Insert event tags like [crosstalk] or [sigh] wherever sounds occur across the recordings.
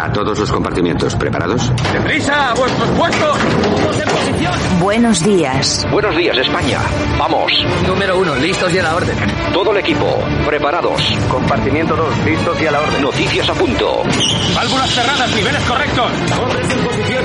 A todos los compartimientos, ¿preparados? ¡Deprisa! ¡A vuestros puestos! ¡Todos en posición! Buenos días. Buenos días, España. Vamos. Número uno, listos y a la orden. Todo el equipo, preparados. Compartimiento 2, listos y a la orden. Noticias a punto. Válvulas cerradas, niveles correctos. Hombres en posición.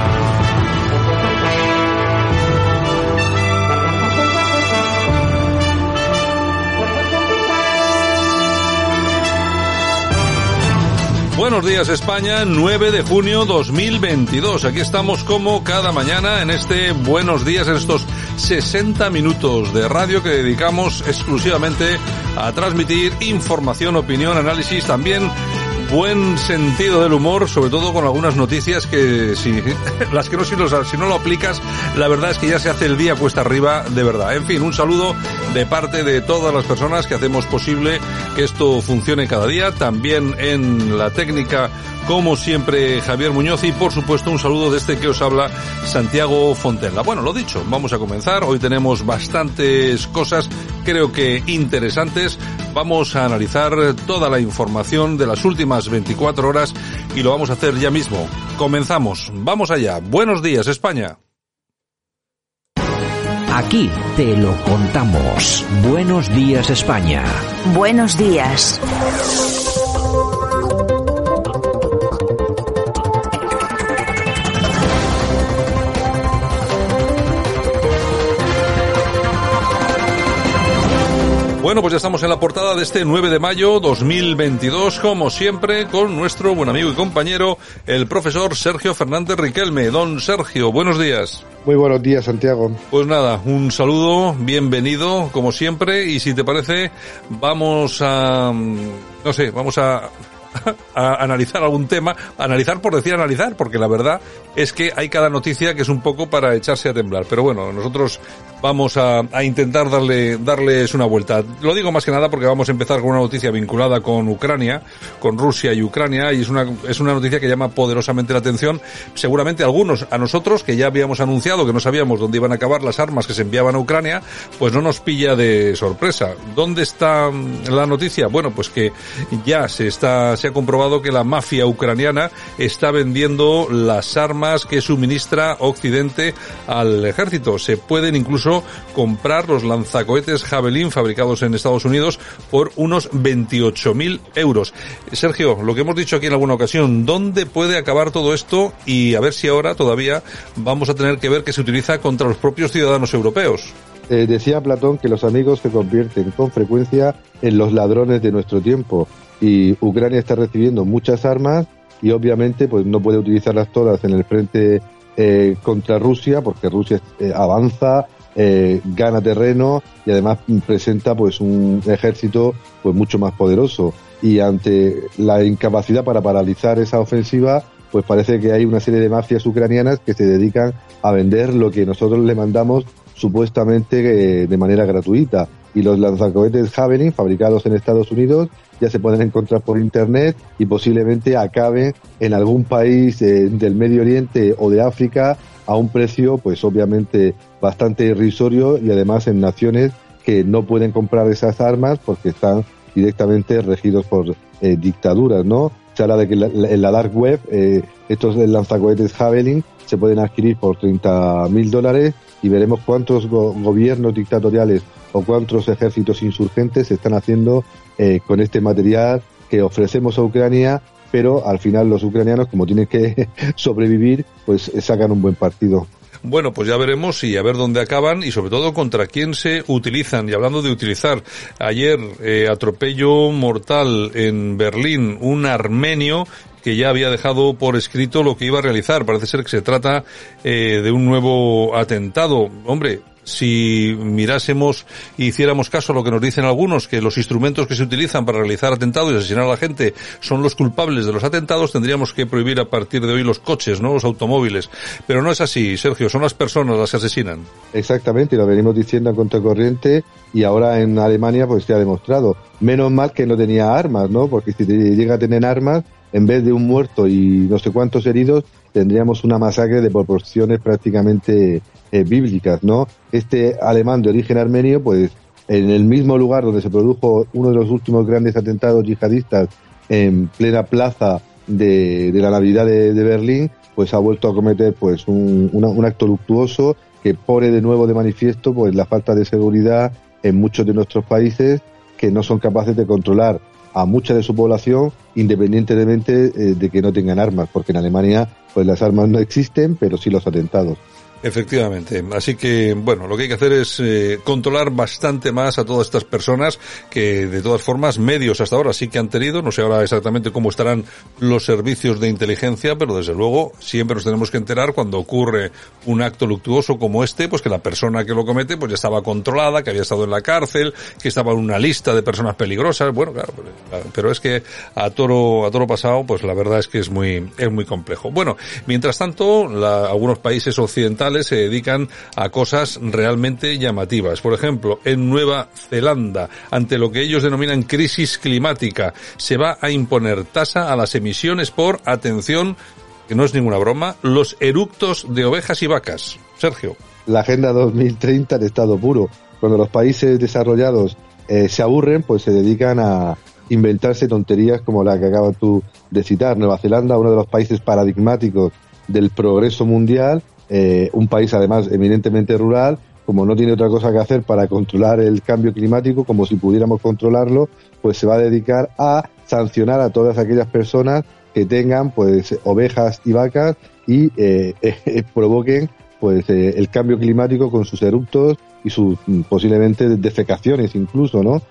Buenos días España, 9 de junio 2022. Aquí estamos como cada mañana en este Buenos días, en estos 60 minutos de radio que dedicamos exclusivamente a transmitir información, opinión, análisis, también buen sentido del humor, sobre todo con algunas noticias que si [laughs] las que no si, los, si no lo aplicas, la verdad es que ya se hace el día cuesta arriba de verdad. En fin, un saludo de parte de todas las personas que hacemos posible que esto funcione cada día, también en la técnica como siempre Javier Muñoz y por supuesto un saludo de este que os habla Santiago Fontenla. Bueno, lo dicho, vamos a comenzar. Hoy tenemos bastantes cosas, creo que interesantes. Vamos a analizar toda la información de las últimas 24 horas y lo vamos a hacer ya mismo. Comenzamos. Vamos allá. Buenos días, España. Aquí te lo contamos. Buenos días España. Buenos días. Bueno, pues ya estamos en la portada de este 9 de mayo 2022, como siempre, con nuestro buen amigo y compañero, el profesor Sergio Fernández Riquelme. Don Sergio, buenos días. Muy buenos días, Santiago. Pues nada, un saludo, bienvenido, como siempre, y si te parece, vamos a, no sé, vamos a [laughs] a analizar algún tema, analizar por decir analizar, porque la verdad es que hay cada noticia que es un poco para echarse a temblar. Pero bueno, nosotros vamos a, intentar darle, darles una vuelta. Lo digo más que nada porque vamos a empezar con una noticia vinculada con Ucrania, con Rusia y Ucrania, y es una, es una noticia que llama poderosamente la atención. Seguramente algunos, a nosotros, que ya habíamos anunciado que no sabíamos dónde iban a acabar las armas que se enviaban a Ucrania, pues no nos pilla de sorpresa. ¿Dónde está la noticia? Bueno, pues que ya se está, se ha comprobado que la mafia ucraniana está vendiendo las armas que suministra Occidente al ejército. Se pueden incluso comprar los lanzacohetes Javelin fabricados en Estados Unidos por unos 28.000 euros. Sergio, lo que hemos dicho aquí en alguna ocasión, ¿dónde puede acabar todo esto? Y a ver si ahora todavía vamos a tener que ver que se utiliza contra los propios ciudadanos europeos. Eh, decía Platón que los amigos se convierten con frecuencia en los ladrones de nuestro tiempo y Ucrania está recibiendo muchas armas y obviamente pues no puede utilizarlas todas en el frente eh, contra Rusia porque Rusia eh, avanza eh, gana terreno y además presenta pues un ejército pues mucho más poderoso. Y ante la incapacidad para paralizar esa ofensiva pues parece que hay una serie de mafias ucranianas que se dedican a vender lo que nosotros le mandamos supuestamente eh, de manera gratuita. Y los lanzacohetes Javelin fabricados en Estados Unidos ya se pueden encontrar por internet y posiblemente acaben en algún país eh, del Medio Oriente o de África a un precio pues obviamente bastante irrisorio y además en naciones que no pueden comprar esas armas porque están directamente regidos por eh, dictaduras, ¿no? Se habla de que en la dark web eh, estos lanzacohetes Javelin se pueden adquirir por 30 mil dólares y veremos cuántos go gobiernos dictatoriales o cuántos ejércitos insurgentes están haciendo eh, con este material que ofrecemos a Ucrania, pero al final los ucranianos, como tienen que [laughs] sobrevivir, pues sacan un buen partido. Bueno, pues ya veremos y a ver dónde acaban y sobre todo contra quién se utilizan. Y hablando de utilizar, ayer eh, atropello mortal en Berlín un armenio que ya había dejado por escrito lo que iba a realizar. Parece ser que se trata eh, de un nuevo atentado. Hombre, si mirásemos y hiciéramos caso a lo que nos dicen algunos, que los instrumentos que se utilizan para realizar atentados y asesinar a la gente son los culpables de los atentados, tendríamos que prohibir a partir de hoy los coches, ¿no? Los automóviles. Pero no es así, Sergio, son las personas las que asesinan. Exactamente, lo venimos diciendo en contracorriente y ahora en Alemania pues se ha demostrado. Menos mal que no tenía armas, ¿no? Porque si llega a tener armas, en vez de un muerto y no sé cuántos heridos, tendríamos una masacre de proporciones prácticamente eh, bíblicas, ¿no? Este alemán de origen armenio, pues en el mismo lugar donde se produjo uno de los últimos grandes atentados yihadistas en plena plaza de, la Navidad de, Berlín, pues ha vuelto a cometer pues un, un acto luctuoso que pone de nuevo de manifiesto pues la falta de seguridad en muchos de nuestros países que no son capaces de controlar a mucha de su población independientemente eh, de que no tengan armas, porque en Alemania pues las armas no existen, pero sí los atentados. Efectivamente. Así que, bueno, lo que hay que hacer es eh, controlar bastante más a todas estas personas que, de todas formas, medios hasta ahora sí que han tenido. No sé ahora exactamente cómo estarán los servicios de inteligencia, pero desde luego siempre nos tenemos que enterar cuando ocurre un acto luctuoso como este, pues que la persona que lo comete pues ya estaba controlada, que había estado en la cárcel, que estaba en una lista de personas peligrosas. Bueno, claro, pero es que a toro, a toro pasado, pues la verdad es que es muy, es muy complejo. Bueno, mientras tanto, la, algunos países occidentales se dedican a cosas realmente llamativas. Por ejemplo, en Nueva Zelanda, ante lo que ellos denominan crisis climática, se va a imponer tasa a las emisiones por, atención, que no es ninguna broma, los eructos de ovejas y vacas. Sergio. La Agenda 2030 de estado puro. Cuando los países desarrollados eh, se aburren, pues se dedican a inventarse tonterías como la que acabas tú de citar. Nueva Zelanda, uno de los países paradigmáticos del progreso mundial, eh, un país además eminentemente rural, como no tiene otra cosa que hacer para controlar el cambio climático, como si pudiéramos controlarlo, pues se va a dedicar a sancionar a todas aquellas personas que tengan pues ovejas y vacas y eh, [laughs] eh, provoquen pues el cambio climático con sus eructos y sus mm, posiblemente defecaciones incluso, ¿no?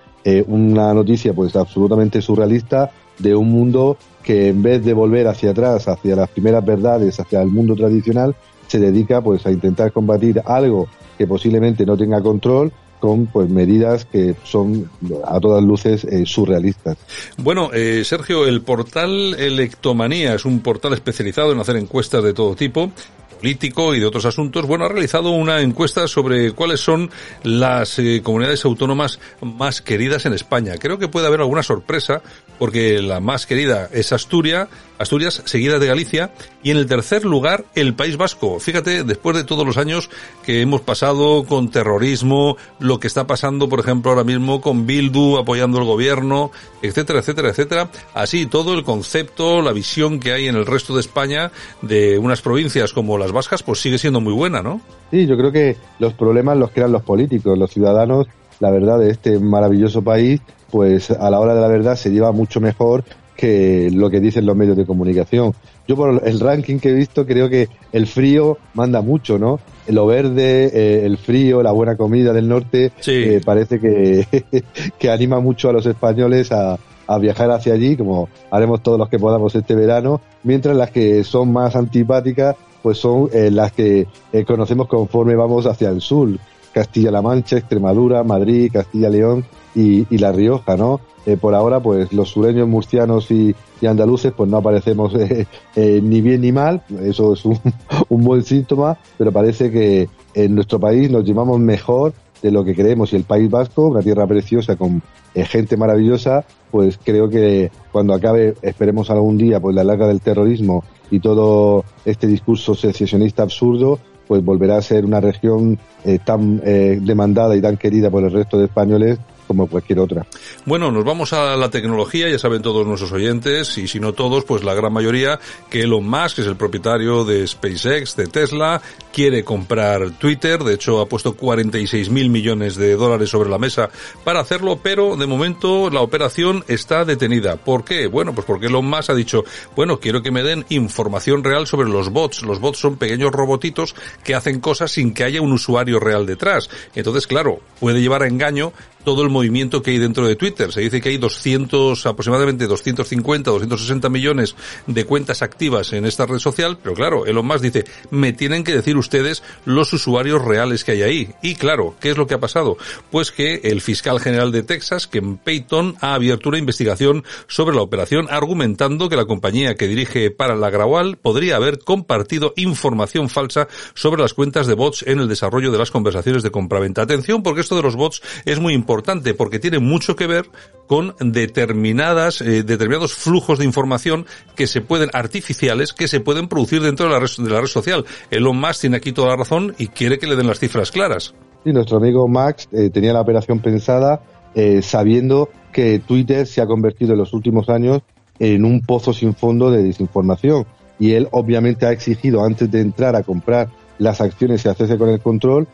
una noticia pues absolutamente surrealista de un mundo que en vez de volver hacia atrás, hacia las primeras verdades, hacia el mundo tradicional, se dedica pues a intentar combatir algo que posiblemente no tenga control con pues medidas que son a todas luces eh, surrealistas. Bueno, eh, Sergio, el portal Electomanía es un portal especializado en hacer encuestas de todo tipo político y de otros asuntos, bueno, ha realizado una encuesta sobre cuáles son las eh, comunidades autónomas más queridas en España. Creo que puede haber alguna sorpresa porque la más querida es Asturias, Asturias seguida de Galicia y en el tercer lugar el País Vasco. Fíjate, después de todos los años que hemos pasado con terrorismo, lo que está pasando, por ejemplo, ahora mismo con Bildu apoyando el gobierno, etcétera, etcétera, etcétera, así todo el concepto, la visión que hay en el resto de España de unas provincias como las vascas, pues sigue siendo muy buena, ¿no? Sí, yo creo que los problemas los crean los políticos, los ciudadanos, la verdad, de este maravilloso país, pues a la hora de la verdad se lleva mucho mejor que lo que dicen los medios de comunicación. Yo por el ranking que he visto creo que el frío manda mucho, ¿no? Lo verde, eh, el frío, la buena comida del norte, eh, parece que, [laughs] que anima mucho a los españoles a, a viajar hacia allí, como haremos todos los que podamos este verano, mientras las que son más antipáticas pues son eh, las que eh, conocemos conforme vamos hacia el sur. Castilla-La Mancha, Extremadura, Madrid, Castilla-León y, La Rioja, ¿no? Eh, por ahora, pues los sureños, murcianos y, y andaluces, pues no aparecemos [laughs] ni bien ni mal, eso es un, [laughs] un, buen síntoma, pero parece que en nuestro país nos llevamos mejor de lo que creemos y el País Vasco, una tierra preciosa con gente maravillosa, pues creo que cuando acabe, esperemos algún día, pues la larga del terrorismo y todo este discurso secesionista absurdo, pues volverá a ser una región eh, tan eh, demandada y tan querida por el resto de españoles como cualquier otra. Bueno, nos vamos a la tecnología, ya saben todos nuestros oyentes, y si no todos, pues la gran mayoría, que Elon Musk es el propietario de SpaceX, de Tesla, quiere comprar Twitter, de hecho ha puesto 46 mil millones de dólares sobre la mesa para hacerlo, pero de momento la operación está detenida. ¿Por qué? Bueno, pues porque Elon Musk ha dicho, bueno, quiero que me den información real sobre los bots. Los bots son pequeños robotitos que hacen cosas sin que haya un usuario real detrás. Entonces, claro, puede llevar a engaño todo el movimiento que hay dentro de Twitter. Se dice que hay 200, aproximadamente 250, 260 millones de cuentas activas en esta red social, pero claro, Elon Musk dice, me tienen que decir ustedes los usuarios reales que hay ahí. Y claro, ¿qué es lo que ha pasado? Pues que el fiscal general de Texas, Ken Payton, ha abierto una investigación sobre la operación argumentando que la compañía que dirige para la Graual podría haber compartido información falsa sobre las cuentas de bots en el desarrollo de las conversaciones de compraventa. Atención porque esto de los bots es muy importante importante porque tiene mucho que ver con determinadas, eh, determinados flujos de información que se pueden, artificiales, que se pueden producir dentro de la red, social. Elon Musk tiene aquí toda la razón y quiere que le den las cifras claras. Sí, nuestro amigo Max eh, tenía la operación pensada eh, sabiendo que Twitter se ha convertido en los últimos años en un pozo sin fondo de desinformación. Y él obviamente ha exigido antes de entrar a comprar las acciones y hacerse con el control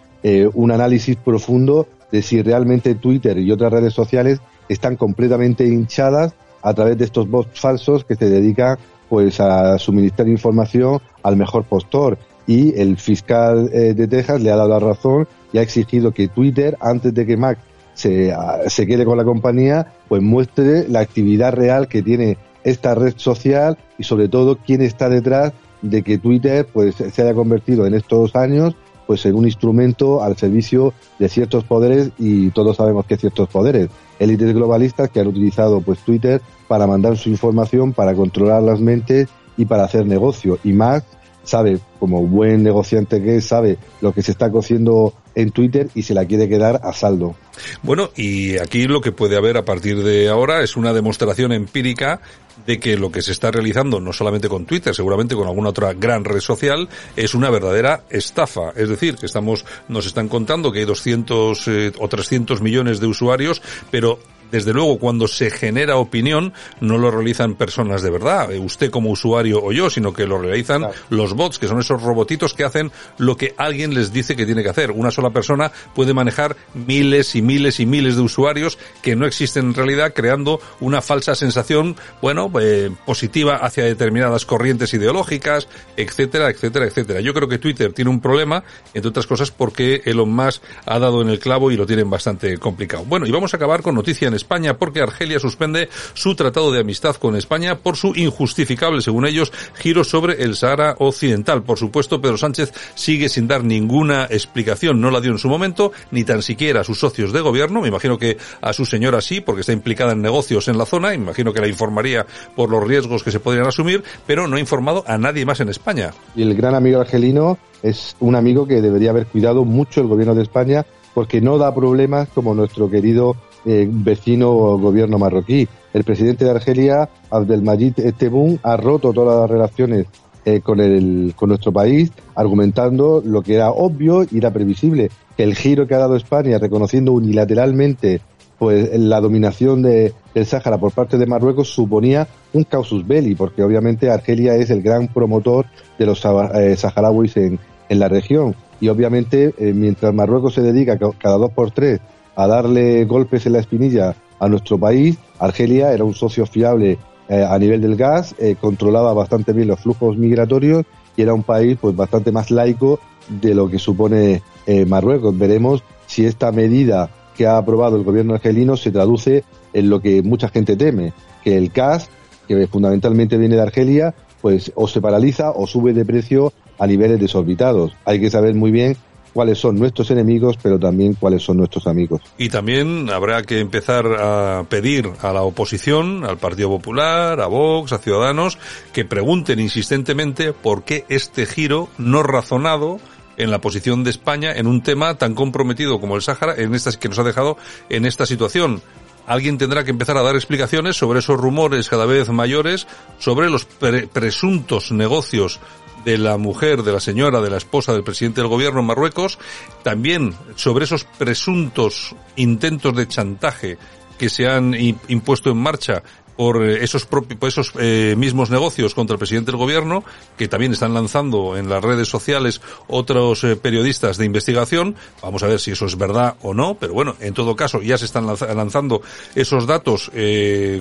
un análisis profundo de si realmente Twitter y otras redes sociales están completamente hinchadas a través de estos bots falsos que se dedican pues a suministrar información al mejor postor. Y el fiscal eh, de Texas le ha dado la razón y ha exigido que Twitter antes de que Mac se, se quede con la compañía pues muestre la actividad real que tiene esta red social y sobre todo quién está detrás de que Twitter pues se haya convertido en estos años pues en un instrumento al servicio de ciertos poderes y todos sabemos que ciertos poderes, élites globalistas que han utilizado pues Twitter para mandar su información, para controlar las mentes y para hacer negocio. Y más sabe, como buen negociante que es, sabe lo que se está cociendo en Twitter y se la quiere quedar a saldo. Bueno, y aquí lo que puede haber a partir de ahora es una demostración empírica de que lo que se está realizando, no solamente con Twitter, seguramente con alguna otra gran red social, es una verdadera estafa. Es decir, que estamos, nos están contando que hay 200 eh, o 300 millones de usuarios, pero desde luego cuando se genera opinión no lo realizan personas de verdad, eh, usted como usuario o yo, sino que lo realizan los bots, que son esos robotitos que hacen lo que alguien les dice que tiene que hacer. Una sola persona puede manejar miles y miles y miles de usuarios que no existen en realidad, creando una falsa sensación, bueno, eh, positiva hacia determinadas corrientes ideológicas, etcétera, etcétera, etcétera. Yo creo que Twitter tiene un problema, entre otras cosas, porque Elon Musk ha dado en el clavo y lo tienen bastante complicado. Bueno, y vamos a acabar con noticias España porque Argelia suspende su tratado de amistad con España por su injustificable, según ellos, giro sobre el Sahara Occidental. Por supuesto, Pedro Sánchez sigue sin dar ninguna explicación, no la dio en su momento, ni tan siquiera a sus socios de gobierno, me imagino que a su señora sí, porque está implicada en negocios en la zona, imagino que la informaría por los riesgos que se podrían asumir, pero no ha informado a nadie más en España. Y el gran amigo argelino es un amigo que debería haber cuidado mucho el gobierno de España porque no da problemas como nuestro querido eh, vecino gobierno marroquí. El presidente de Argelia, Abdelmajid Tebboune, ha roto todas las relaciones eh, con, el, con nuestro país, argumentando lo que era obvio y era previsible, que el giro que ha dado España, reconociendo unilateralmente pues la dominación de, del Sáhara por parte de Marruecos suponía un causus belli, porque obviamente Argelia es el gran promotor de los eh, saharauis en, en la región. Y obviamente, mientras Marruecos se dedica cada dos por tres a darle golpes en la espinilla a nuestro país. Argelia era un socio fiable eh, a nivel del gas, eh, controlaba bastante bien los flujos migratorios y era un país pues bastante más laico de lo que supone eh, Marruecos. Veremos si esta medida que ha aprobado el gobierno argelino se traduce en lo que mucha gente teme, que el gas, que fundamentalmente viene de Argelia, pues o se paraliza o sube de precio a niveles desorbitados. Hay que saber muy bien cuáles son nuestros enemigos, pero también cuáles son nuestros amigos. Y también habrá que empezar a pedir a la oposición, al Partido Popular, a Vox, a Ciudadanos, que pregunten insistentemente por qué este giro no razonado en la posición de España en un tema tan comprometido como el Sáhara, en estas que nos ha dejado en esta situación. Alguien tendrá que empezar a dar explicaciones sobre esos rumores cada vez mayores, sobre los presuntos negocios de la mujer, de la señora, de la esposa del presidente del gobierno en Marruecos, también sobre esos presuntos intentos de chantaje que se han impuesto en marcha por eh, esos por esos eh, mismos negocios contra el presidente del gobierno, que también están lanzando en las redes sociales otros eh, periodistas de investigación. Vamos a ver si eso es verdad o no, pero bueno, en todo caso ya se están lanzando esos datos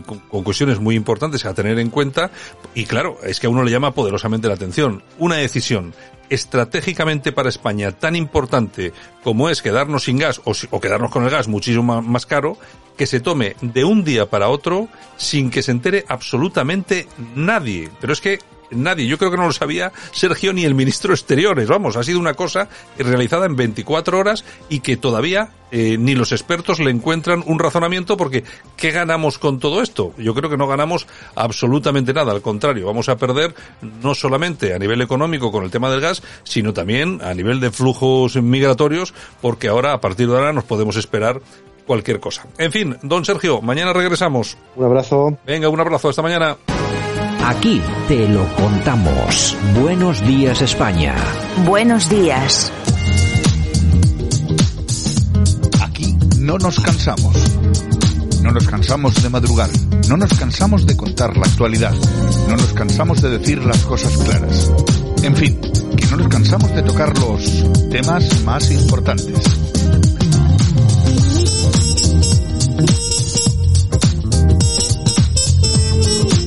con, cuestiones muy importantes a tener en cuenta. Y claro, es que a uno le llama poderosamente la atención. Una decisión estratégicamente para España tan importante como es quedarnos sin gas o, o quedarnos con el gas muchísimo más, caro, que se tome de un día para otro sin que se entere absolutamente nadie. Pero es que nadie, yo creo que no lo sabía Sergio ni el ministro de Exteriores, vamos, ha sido una cosa realizada en 24 horas y que todavía eh, ni los expertos le encuentran un razonamiento porque ¿qué ganamos con todo esto? Yo creo que no ganamos absolutamente nada, al contrario, vamos a perder no solamente a nivel económico con el tema del gas, sino también a nivel de flujos migratorios, porque ahora, a partir de ahora, nos podemos esperar cualquier cosa. En fin, don Sergio, mañana regresamos. Un abrazo. Venga, un abrazo, hasta mañana. Aquí te lo contamos. Buenos días España. Buenos días. Aquí no nos cansamos. No nos cansamos de madrugar. No nos cansamos de contar la actualidad. No nos cansamos de decir las cosas claras. En fin, que no nos cansamos de tocar los temas más importantes.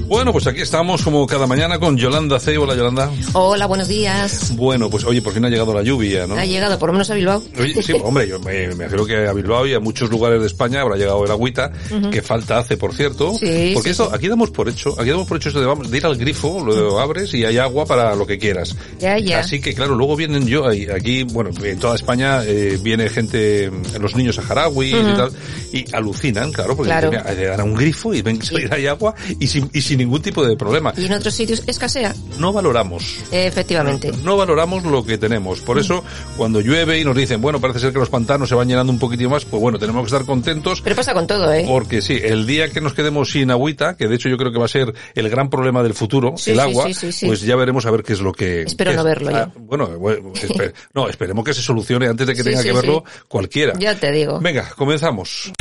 Bueno, pues aquí estamos como cada mañana con Yolanda C. Hola, Yolanda. Hola, buenos días. Bueno, pues oye, por fin ha llegado la lluvia, ¿no? Ha llegado, por lo menos a Bilbao. Oye, sí, [laughs] hombre, yo me, me creo que a Bilbao y a muchos lugares de España habrá llegado el agüita, uh -huh. que falta hace, por cierto. Sí, porque sí, esto, aquí damos por hecho, aquí damos por hecho esto de, vamos, de ir al grifo, lo abres y hay agua para lo que quieras. Ya, ya. Así que claro, luego vienen yo, aquí, bueno, en toda España eh, viene gente, los niños saharauis uh -huh. y tal, y alucinan, claro, porque claro. le dan a un grifo y ven que hay agua y sin, y sin ningún tipo de problema. Y en otros sitios escasea. No valoramos. Efectivamente. No, no valoramos lo que tenemos. Por eso, cuando llueve y nos dicen, bueno, parece ser que los pantanos se van llenando un poquitín más, pues bueno, tenemos que estar contentos. Pero pasa con todo, ¿eh? Porque sí, el día que nos quedemos sin agüita, que de hecho yo creo que va a ser el gran problema del futuro, sí, el agua, sí, sí, pues ya veremos a ver qué es lo que... Espero no verlo ah. Bueno, bueno esper [laughs] no, esperemos que se solucione antes de que tenga que verlo cualquiera. Ya te digo. Venga, comenzamos.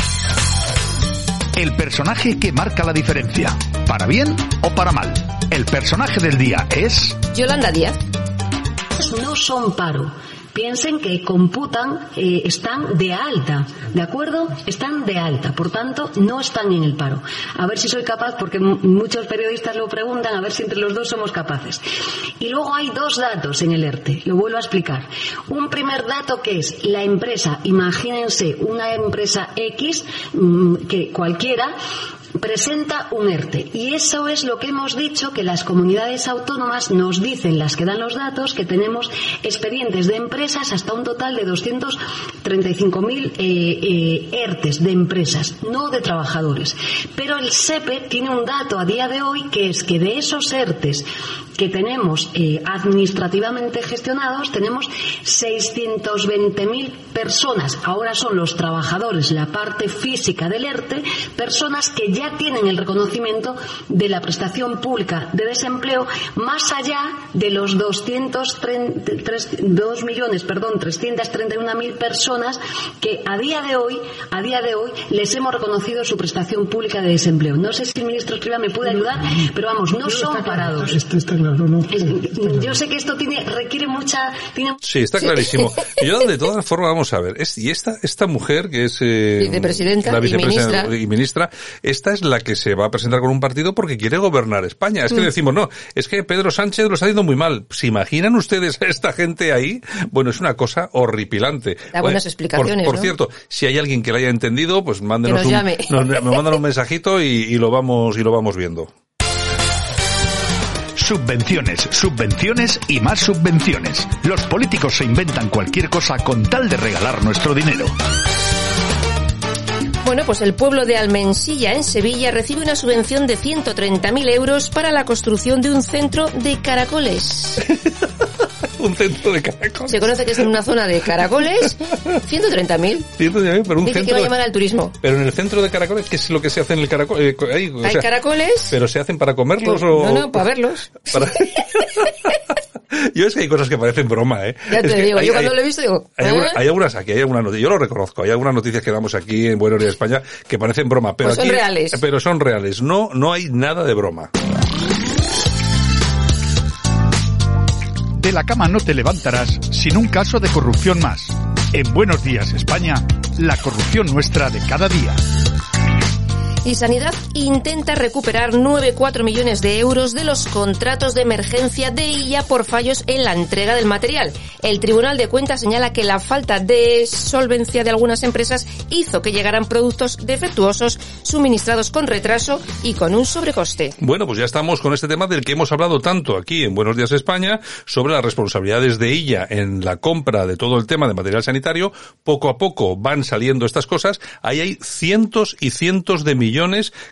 El personaje que marca la diferencia, para bien o para mal. El personaje del día es... Yolanda Díaz. No son paro. Piensen que computan, eh, están de alta, ¿de acuerdo? Están de alta, por tanto, no están en el paro. A ver si soy capaz, porque muchos periodistas lo preguntan, a ver si entre los dos somos capaces. Y luego hay dos datos en el ERTE, lo vuelvo a explicar. Un primer dato que es la empresa, imagínense una empresa X, mmm, que cualquiera, presenta un ERTE. Y eso es lo que hemos dicho que las comunidades autónomas nos dicen, las que dan los datos, que tenemos expedientes de empresas hasta un total de 235.000 eh, eh, ERTES de empresas, no de trabajadores. Pero el SEPE tiene un dato a día de hoy que es que de esos ERTES que tenemos eh, administrativamente gestionados, tenemos 620.000 personas. Ahora son los trabajadores, la parte física del ERTE, personas que ya tienen el reconocimiento de la prestación pública de desempleo más allá de los 2 millones, perdón, 331.000 personas que a día de hoy, a día de hoy les hemos reconocido su prestación pública de desempleo. No sé si el ministro Escriba me puede ayudar, pero vamos, no son parados. Esto está claro, no, Yo sé que esto tiene, requiere mucha... Tiene... Sí, está clarísimo. [laughs] Yo, de todas formas, vamos a ver, es, y esta, esta mujer que es eh, vicepresidenta, la vicepresidenta y ministra. y ministra, esta es la que se va a presentar con un partido porque quiere gobernar España. Es que mm. decimos, no, es que Pedro Sánchez lo está haciendo muy mal. ¿Se imaginan ustedes a esta gente ahí? Bueno, es una cosa horripilante. Da buenas bueno, explicaciones, Por, por ¿no? cierto, si hay alguien que la haya entendido, pues mándenos nos un, [laughs] nos, me mandan un mensajito y, y lo vamos, y lo vamos viendo. Subvenciones, subvenciones y más subvenciones. Los políticos se inventan cualquier cosa con tal de regalar nuestro dinero. Bueno, pues el pueblo de Almensilla, en Sevilla, recibe una subvención de 130.000 euros para la construcción de un centro de caracoles. [laughs] un centro de caracoles. Se conoce que es en una zona de caracoles. [laughs] 130.000. 130.000, pero un Dice centro. que va a llamar al turismo. Pero en el centro de caracoles, ¿qué es lo que se hace en el caracol? Eh, ahí, o Hay sea, caracoles. ¿Pero se hacen para comerlos o...? No, no, para verlos. [laughs] Para... yo es que hay cosas que parecen broma, ¿eh? Ya te Es que digo, hay- yo hay- cuando lo he visto digo... Hay, ¿eh? alguna- hay algunas aquí, hay algunas noticias, yo lo reconozco, hay algunas noticias que damos aquí en Buenos Días España que parecen broma, pero Pues son aquí, reales. pero son reales, no, no hay nada de broma. De la cama no te levantarás sin un caso de corrupción más. En Buenos Días España, la corrupción nuestra de cada día. Y Sanidad intenta recuperar 9,4 millones de euros de los contratos de emergencia de IA por fallos en la entrega del material. El Tribunal de Cuentas señala que la falta de solvencia de algunas empresas hizo que llegaran productos defectuosos suministrados con retraso y con un sobrecoste. Bueno, pues ya estamos con este tema del que hemos hablado tanto aquí en Buenos Días España sobre las responsabilidades de ella en la compra de todo el tema de material sanitario. Poco a poco van saliendo estas cosas. Ahí hay cientos y cientos de millones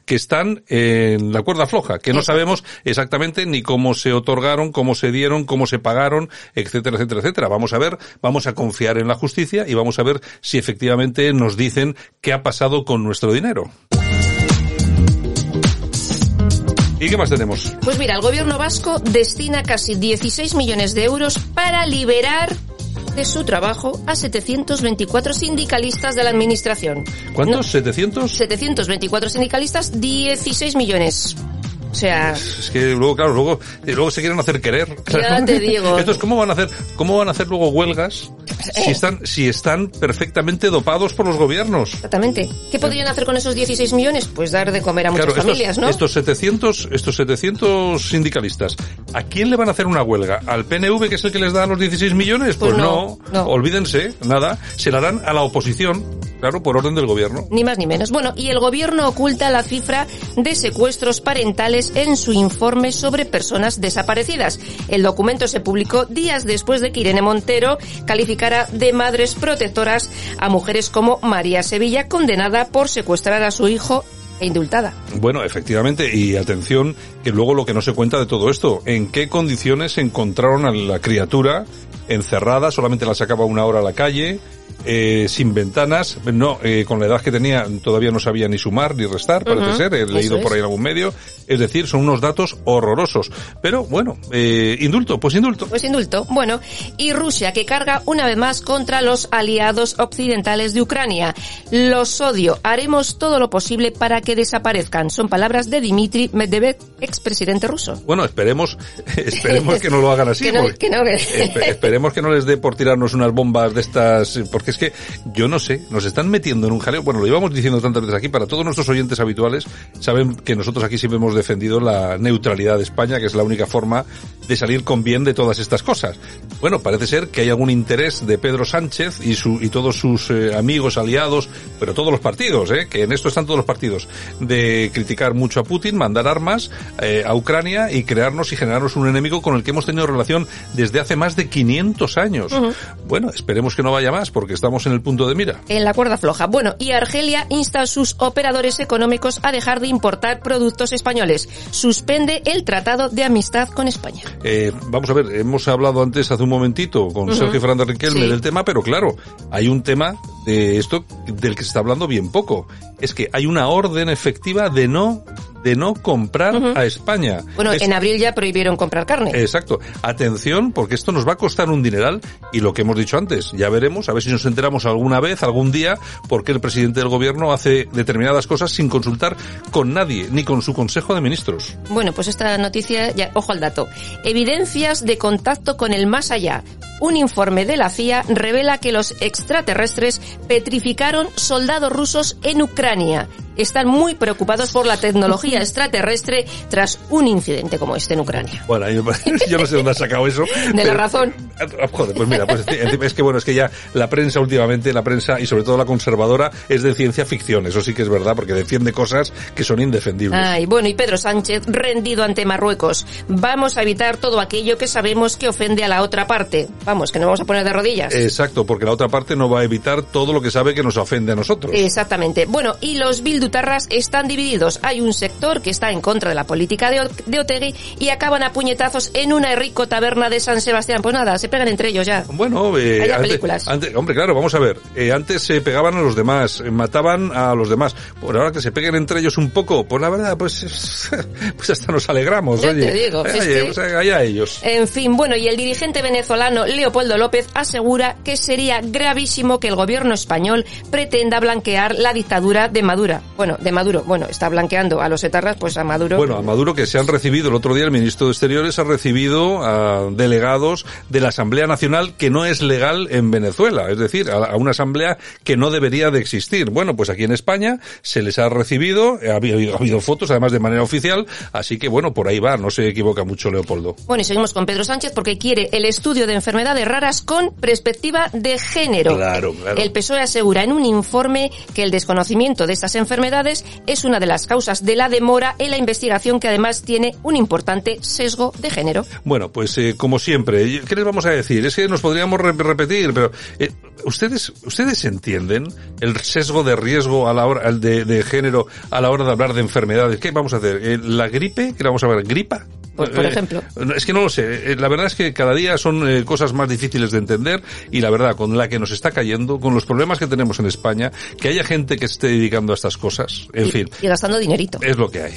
que están en la cuerda floja, que no sabemos exactamente ni cómo se otorgaron, cómo se dieron, cómo se pagaron, etcétera, etcétera, etcétera. Vamos a ver, vamos a confiar en la justicia y vamos a ver si efectivamente nos dicen qué ha pasado con nuestro dinero. ¿Y qué más tenemos? Pues mira, el gobierno vasco destina casi 16 millones de euros para liberar de su trabajo a 724 sindicalistas de la administración. ¿Cuántos? ¿700? 724 sindicalistas, 16 millones. O sea, Es que luego, claro, luego, luego se quieren hacer querer. Ya te digo. [laughs] Entonces, ¿cómo van a hacer, cómo van a hacer luego huelgas Eh. si están, si están perfectamente dopados por los gobiernos? exactamente. ¿Qué podrían hacer con esos 16 millones? Pues dar de comer a muchas Claro, estos, familias, ¿no? estos 700, estos 700 sindicalistas, ¿a quién le van a hacer una huelga? ¿Al PNV, que es el que les da los 16 millones? Pues, Pues no, no. olvídense, nada, se la dan a la oposición, claro, por orden del gobierno. Ni más ni menos. Bueno, y el gobierno oculta la cifra de secuestros parentales en su informe sobre personas desaparecidas. El documento se publicó días después de que Irene Montero calificara de madres protectoras a mujeres como María Sevilla, condenada por secuestrar a su hijo e indultada. Bueno, efectivamente, y atención, que luego lo que no se cuenta de todo esto, en qué condiciones encontraron a la criatura encerrada, solamente la sacaba una hora a la calle, eh, sin ventanas, no, eh, con la edad que tenía todavía no sabía ni sumar ni restar, parece ser, he eso leído por ahí en algún medio, es decir, son unos datos horrorosos. Pero bueno, eh, indulto, pues indulto. Pues indulto. Bueno, y Rusia que carga una vez más contra los aliados occidentales de Ucrania. Los odio. Haremos todo lo posible para que desaparezcan. Son palabras de Dmitry Medvedev, expresidente ruso. Bueno, esperemos, [laughs] esperemos que no lo hagan [laughs] así. Que no- porque- que no- Espe- [laughs] esperemos que no les dé por tirarnos unas bombas de estas, porque es que yo no sé, nos están metiendo en un jaleo. Bueno, lo íbamos diciendo tantas veces aquí, para todos nuestros oyentes habituales, saben que nosotros aquí siempre hemos defendido la neutralidad de España, que es la única forma de salir con bien de todas estas cosas. Bueno, parece ser que hay algún interés de Pedro Sánchez y su, y todos sus eh, amigos, aliados, pero todos los partidos, eh, que en esto están todos los partidos, de criticar mucho a Putin, mandar armas eh, a Ucrania y crearnos y generarnos un enemigo con el que hemos tenido relación desde hace más de 500 años. Bueno, esperemos que no vaya más porque estamos en el punto de mira. En la cuerda floja. Bueno, y Argelia insta a sus operadores económicos a dejar de importar productos españoles. Suspende el Tratado de Amistad con España. Eh, vamos a ver, hemos hablado antes hace un momentito con. Sergio Fernández Riquelme Sí. del tema, pero claro, hay un tema de esto del que se está hablando bien poco. Es que hay una orden efectiva de no de no comprar a España. Bueno, Es- en abril ya prohibieron comprar carne. Exacto. Atención, porque esto nos va a costar un dineral y lo que hemos dicho antes, ya veremos, a ver si nos enteramos alguna vez, algún día, por qué el presidente del gobierno hace determinadas cosas sin consultar con nadie, ni con su consejo de ministros. Bueno, pues esta noticia, ya, ojo al dato. Evidencias de contacto con el más allá. Un informe de la CIA revela que los extraterrestres petrificaron soldados rusos en Ucrania. Están muy preocupados por la tecnología extraterrestre tras un incidente como este en Ucrania. Bueno, [laughs] yo no sé dónde has sacado eso. De la razón. Ah, Joder, pues mira, pues es que bueno, es que ya la prensa últimamente, la prensa y sobre todo la conservadora es de ciencia ficción, eso sí que es verdad, porque defiende cosas que son indefendibles. Ay, bueno, y Pedro Sánchez rendido ante Marruecos. Vamos a evitar todo aquello que sabemos que ofende a la otra parte. Vamos, que nos vamos a poner de rodillas. Exacto, porque la otra parte no va a evitar todo lo que sabe que nos ofende a nosotros. Exactamente. Bueno, y los bildutarras están divididos. Hay un sector que está en contra de la política de, de Otegui y acaban a puñetazos en una rico taberna de San Sebastián. Pues nada, se pegan entre ellos ya. Bueno, eh, antes- películas. antes- hombre, claro, vamos a ver. Eh, antes se pegaban a los demás, eh, mataban a los demás. Por ahora que se peguen entre ellos un poco, pues la verdad, pues, [laughs] pues hasta nos alegramos. Ya oye. te digo, Oye, que- pues allá ellos. En fin, bueno, y el dirigente venezolano Leopoldo López asegura que sería gravísimo que el gobierno español pretenda blanquear la dictadura de Maduro. Bueno, de Maduro. Bueno, está blanqueando a los etarras, pues a Maduro. Bueno, a Maduro que se han recibido el otro día el ministro de Exteriores ha recibido a delegados de la Asamblea Nacional que no es legal en Venezuela, es decir, a, una asamblea que no debería de existir. Bueno, pues aquí en España se les ha recibido, ha habido, ha habido fotos además de manera oficial, así que bueno, por ahí va, no se equivoca mucho Leopoldo. Bueno, y seguimos con Pedro Sánchez porque quiere el estudio de enfermedades raras con perspectiva de género. Claro, claro. El PSOE asegura en un informe que el desconocimiento de estas enfermedades es una de las causas de la demora en la investigación que además tiene un importante sesgo de género. Bueno, pues eh, como siempre, ¿qué les vamos a decir? Es que nos podríamos re- repetir, pero eh, ustedes ustedes entienden el sesgo de riesgo a la hora de, de género a la hora de hablar de enfermedades. ¿Qué vamos a hacer? Eh, ¿La gripe? ¿Qué la vamos a ver? ¿Gripa? Por- por Eh, ejemplo. Es que no lo sé. Eh, La verdad es que cada día son eh, cosas más difíciles de entender y la verdad, con la que nos está cayendo, con los problemas que tenemos en España, que haya gente que esté dedicando a estas cosas, en y, fin, y gastando dinerito. es lo que hay.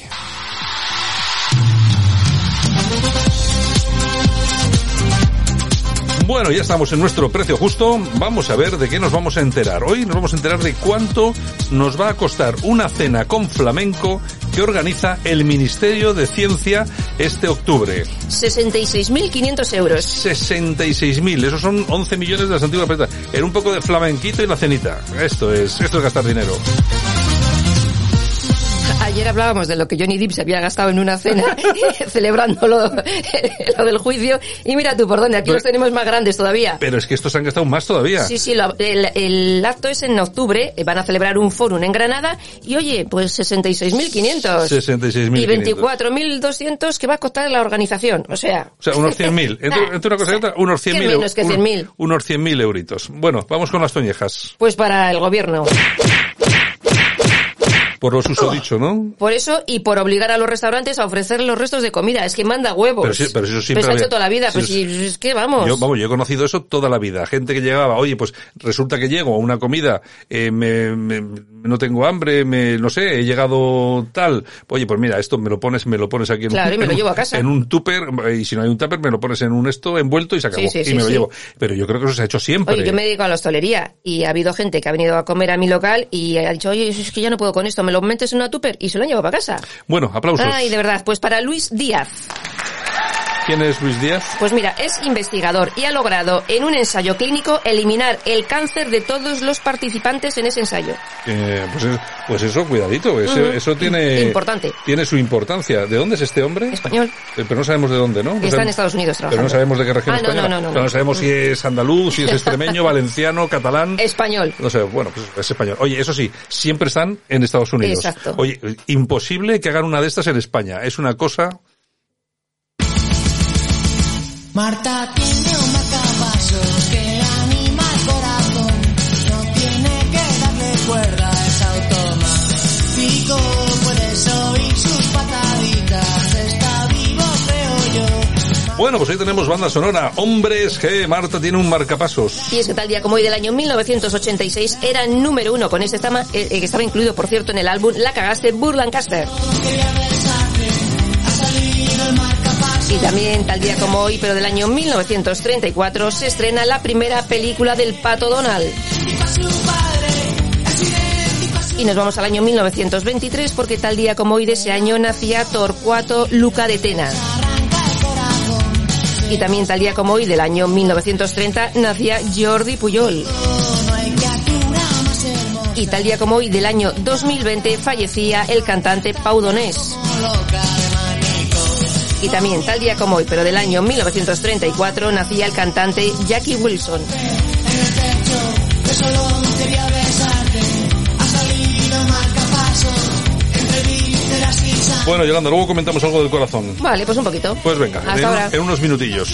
Bueno, ya estamos en nuestro precio justo. Vamos a ver de qué nos vamos a enterar. Hoy nos vamos a enterar de cuánto nos va a costar una cena con flamenco que organiza el Ministerio de Ciencia este octubre. 66.500 euros. 66.000, esos son 11 millones de las antiguas pesetas. En un poco de flamenquito y la cenita. Esto es, esto es gastar dinero. Ayer hablábamos de lo que Johnny Depp se había gastado en una cena [laughs] celebrando lo, lo del juicio y mira tú por dónde, aquí Pero- los tenemos más grandes todavía. Pero es que estos han gastado más todavía. Sí, sí, lo- el, el acto es en octubre, eh, van a celebrar un fórum en Granada y oye, pues 66.500. 66.500. Y 24.200 que va a costar la organización, o sea... O sea, unos 100.000. [laughs] Entre, entre una cosa y otra, unos 100.000 ¿Qué menos que un- 100.000? Unos 100.000 euritos. Bueno, vamos con las toñejas. Pues para el gobierno. Por los usodicho, ¿no? Por eso y por obligar a los restaurantes a ofrecer los restos de comida. Es que manda huevos. Pero sí- pero eso siempre se ha hecho toda la vida. sí, Pues es que vamos. Yo, vamos, yo he conocido eso toda la vida. Gente que llegaba, oye, pues resulta que llego a una comida, eh, me, me- no tengo hambre, me, no sé, he llegado tal. Oye, pues mira, esto me lo pones, me lo pones aquí en Claro, un, y me lo llevo a casa. En un tupper, y si no hay un tupper, me lo pones en un esto envuelto y se acabó. Sí, y me lo llevo. Pero yo creo que eso se ha hecho siempre. Oye, yo me dedico a la hostelería y ha habido gente que ha venido a comer a mi local y ha dicho, oye, es que ya no puedo con esto, me lo metes en una tupper y se lo han llevado para casa. Bueno, aplausos. Ay, de verdad, pues para Luis Díaz. ¿Quién es Luis Díaz? Pues mira, es investigador y ha logrado en un ensayo clínico eliminar el cáncer de todos los participantes en ese ensayo. Eh, pues, es- pues eso, cuidadito, eso, tiene... Importante. Tiene su importancia. ¿De dónde es este hombre? Español. Eh, pero no sabemos de dónde, ¿no? No Está en sabemos- Estados Unidos Pero trabajando. no sabemos de qué región Ah, no, española. no, no, no, Pero no. sabemos si es andaluz, si es extremeño, [laughs] valenciano, catalán. Español. No sé, bueno, pues es español. Oye, eso sí, siempre están en Estados Unidos. Exacto. Oye, imposible que hagan una de estas en España. Es una cosa... Marta tiene un marcapasos que anima el corazón. No tiene que darle cuerda, es automático. Puedes oír sus pataditas. Está vivo, creo yo. Bueno, pues ahí tenemos banda sonora. Hombres que Marta tiene un marcapasos. Y es que tal día como hoy del año 1986 era número uno con este tema, eh, eh, que estaba incluido, por cierto, en el álbum La cagaste Burlancaster. Y también tal día como hoy, pero del año 1934, se estrena la primera película del Pato Donald. Y nos vamos al año 1923 porque tal día como hoy de ese año nacía Torcuato Luca de Tena. Y también tal día como hoy del año 1930 nacía Jordi Puyol. Y tal día como hoy del año 2020 fallecía el cantante Pau Donés. Y también tal día como hoy, pero del año 1934 nacía el cantante Jackie Wilson. Bueno, Yolanda, luego comentamos algo del corazón. Vale, pues un poquito. Pues venga, Hasta en, ahora. en unos minutillos.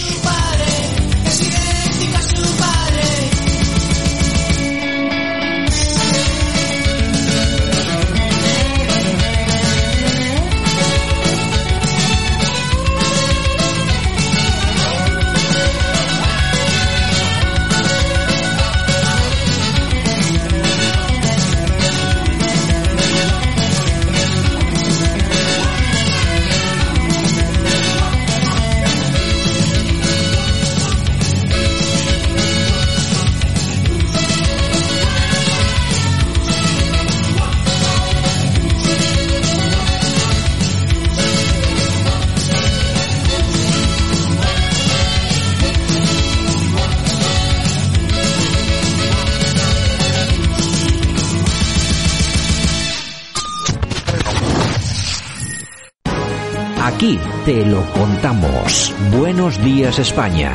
Buenos días España.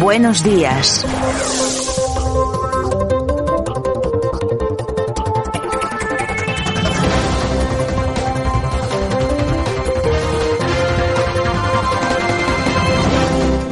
Buenos días.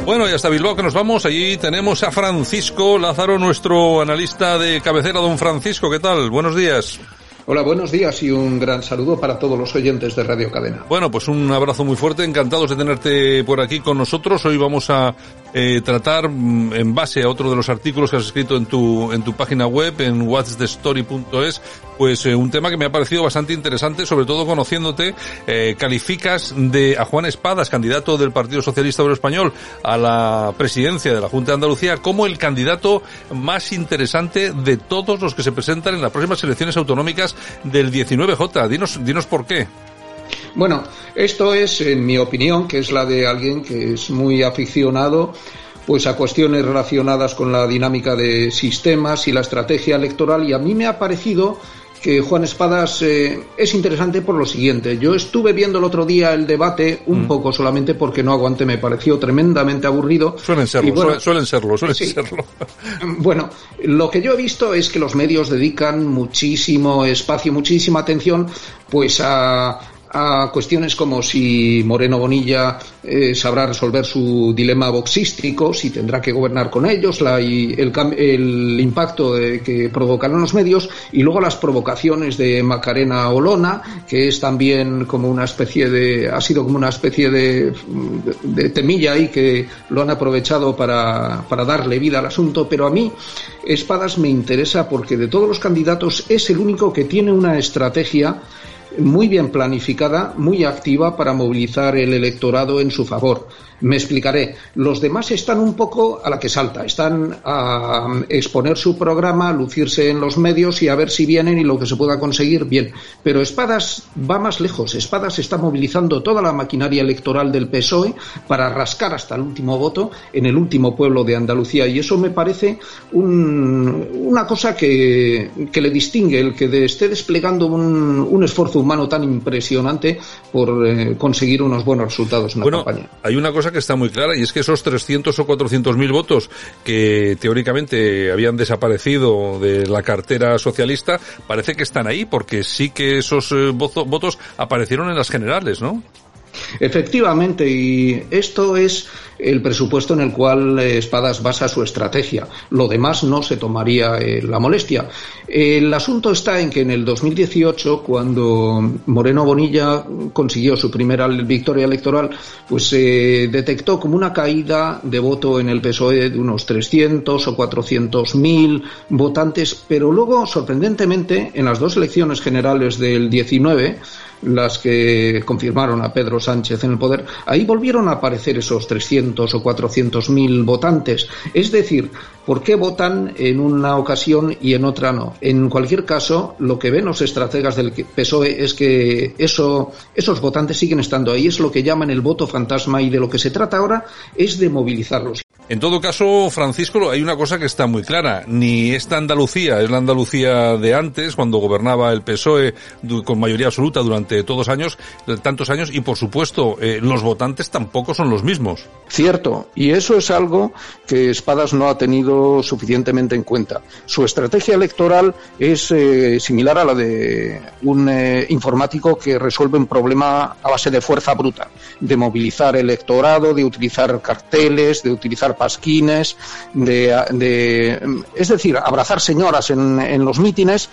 Bueno, y hasta Bilbao que nos vamos. Allí tenemos a Francisco Lázaro, nuestro analista de cabecera. Don Francisco, ¿qué tal? Buenos días. Hola, buenos días y un gran saludo para todos los oyentes de Radio Cadena. Bueno, pues un abrazo muy fuerte, encantados de tenerte por aquí con nosotros. Hoy vamos a eh, tratar, mm, en base a otro de los artículos que has escrito en tu, en tu página web, en whatsthestory.es, pues eh, un tema que me ha parecido bastante interesante, sobre todo conociéndote, eh, calificas de a Juan Espadas, candidato del Partido Socialista Obrero Español a la presidencia de la Junta de Andalucía, como el candidato más interesante de todos los que se presentan en las próximas elecciones autonómicas del 19J. Dinos, dinos por qué. Bueno, esto es, en mi opinión, que es la de alguien que es muy aficionado pues a cuestiones relacionadas con la dinámica de sistemas y la estrategia electoral y a mí me ha parecido que Juan Espadas eh, es interesante por lo siguiente. Yo estuve viendo el otro día el debate un mm. poco solamente porque no aguante, me pareció tremendamente aburrido. Suelen serlo, suelen serlo, suelen serlo. [laughs] Bueno, lo que yo he visto es que los medios dedican muchísimo espacio, muchísima atención pues a, a cuestiones como si Moreno Bonilla eh, sabrá resolver su dilema boxístico, si tendrá que gobernar con ellos, la, y el, el, impacto de, que provocarán los medios, y luego las provocaciones de Macarena Olona, que es también como una especie de, ha sido como una especie de, de temilla ahí que lo han aprovechado para, para darle vida al asunto, pero a mí Espadas me interesa porque de todos los candidatos es el único que tiene una estrategia muy bien planificada, muy activa para movilizar el electorado en su favor. Me explicaré. Los demás están un poco a la que salta, están a exponer su programa, a lucirse en los medios y a ver si vienen y lo que se pueda conseguir bien. Pero Espadas va más lejos. Espadas está movilizando toda la maquinaria electoral del PSOE para rascar hasta el último voto en el último pueblo de Andalucía y eso me parece una cosa que, le distingue el que esté desplegando un, esfuerzo humano tan impresionante por eh, conseguir unos buenos resultados en la campaña. Hay una cosa que está muy clara y es que esos 300 o 400 mil votos que teóricamente habían desaparecido de la cartera socialista parece que están ahí porque sí que esos eh, votos aparecieron en las generales, ¿no? Efectivamente, y esto es el presupuesto en el cual eh, Espadas basa su estrategia. Lo demás no se tomaría eh, la molestia. El asunto está en que en el 2018, cuando Moreno Bonilla consiguió su primera victoria electoral, pues se detectó como una caída de voto en el PSOE de unos 300 o 400 mil votantes, pero luego, sorprendentemente, en las dos elecciones generales del 19, las que confirmaron a Pedro Sánchez en el poder, ahí volvieron a aparecer esos 300 o 400 mil votantes. Es decir, ¿por qué votan en una ocasión y en otra no? En cualquier caso, lo que ven los estrategas del PSOE es que eso, esos votantes siguen estando ahí, es lo que llaman el voto fantasma y de lo que se trata ahora es de movilizarlos. En todo caso, Francisco, hay una cosa que está muy clara. Ni esta Andalucía es la Andalucía de antes, cuando gobernaba el PSOE con mayoría absoluta durante todos años, tantos años, y por supuesto, eh, los votantes tampoco son los mismos. Cierto, y eso es algo que Espadas no ha tenido suficientemente en cuenta. Su estrategia electoral es eh, similar a la de un eh, informático que resuelve un problema a base de fuerza bruta, de movilizar electorado, de utilizar carteles, de utilizar pasquines, de, es decir, abrazar señoras en, en los mítines,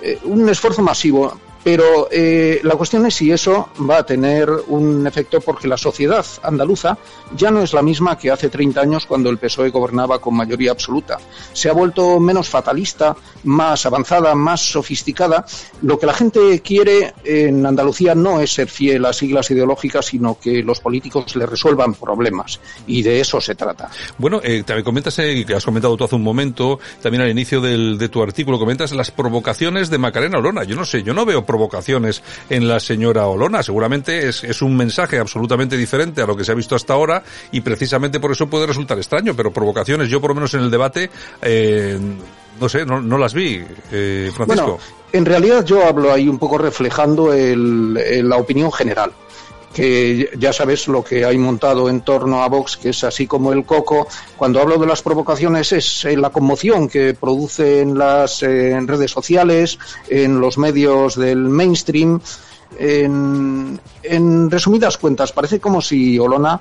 eh, un esfuerzo masivo. Pero eh, la cuestión es si eso va a tener un efecto porque la sociedad andaluza ya no es la misma que hace 30 años cuando el PSOE gobernaba con mayoría absoluta. Se ha vuelto menos fatalista, más avanzada, más sofisticada. Lo que la gente quiere en Andalucía no es ser fiel a siglas ideológicas, sino que los políticos le resuelvan problemas. Y de eso se trata. Bueno, eh, también comentas, eh, que has comentado tú hace un momento, también al inicio del, de tu artículo, comentas las provocaciones de Macarena Olona. Yo no sé, yo no veo provocaciones en la señora Olona. Seguramente es, es un mensaje absolutamente diferente a lo que se ha visto hasta ahora y precisamente por eso puede resultar extraño, pero provocaciones, yo por lo menos en el debate, eh, no sé, no, no las vi, eh, Francisco. En realidad yo hablo ahí un poco reflejando el, la opinión general. Que ya sabes lo que hay montado en torno a Vox, que es así como el coco. Cuando hablo de las provocaciones es eh, la conmoción que produce en las eh, redes sociales, en los medios del mainstream. En, en resumidas cuentas, parece como si Olona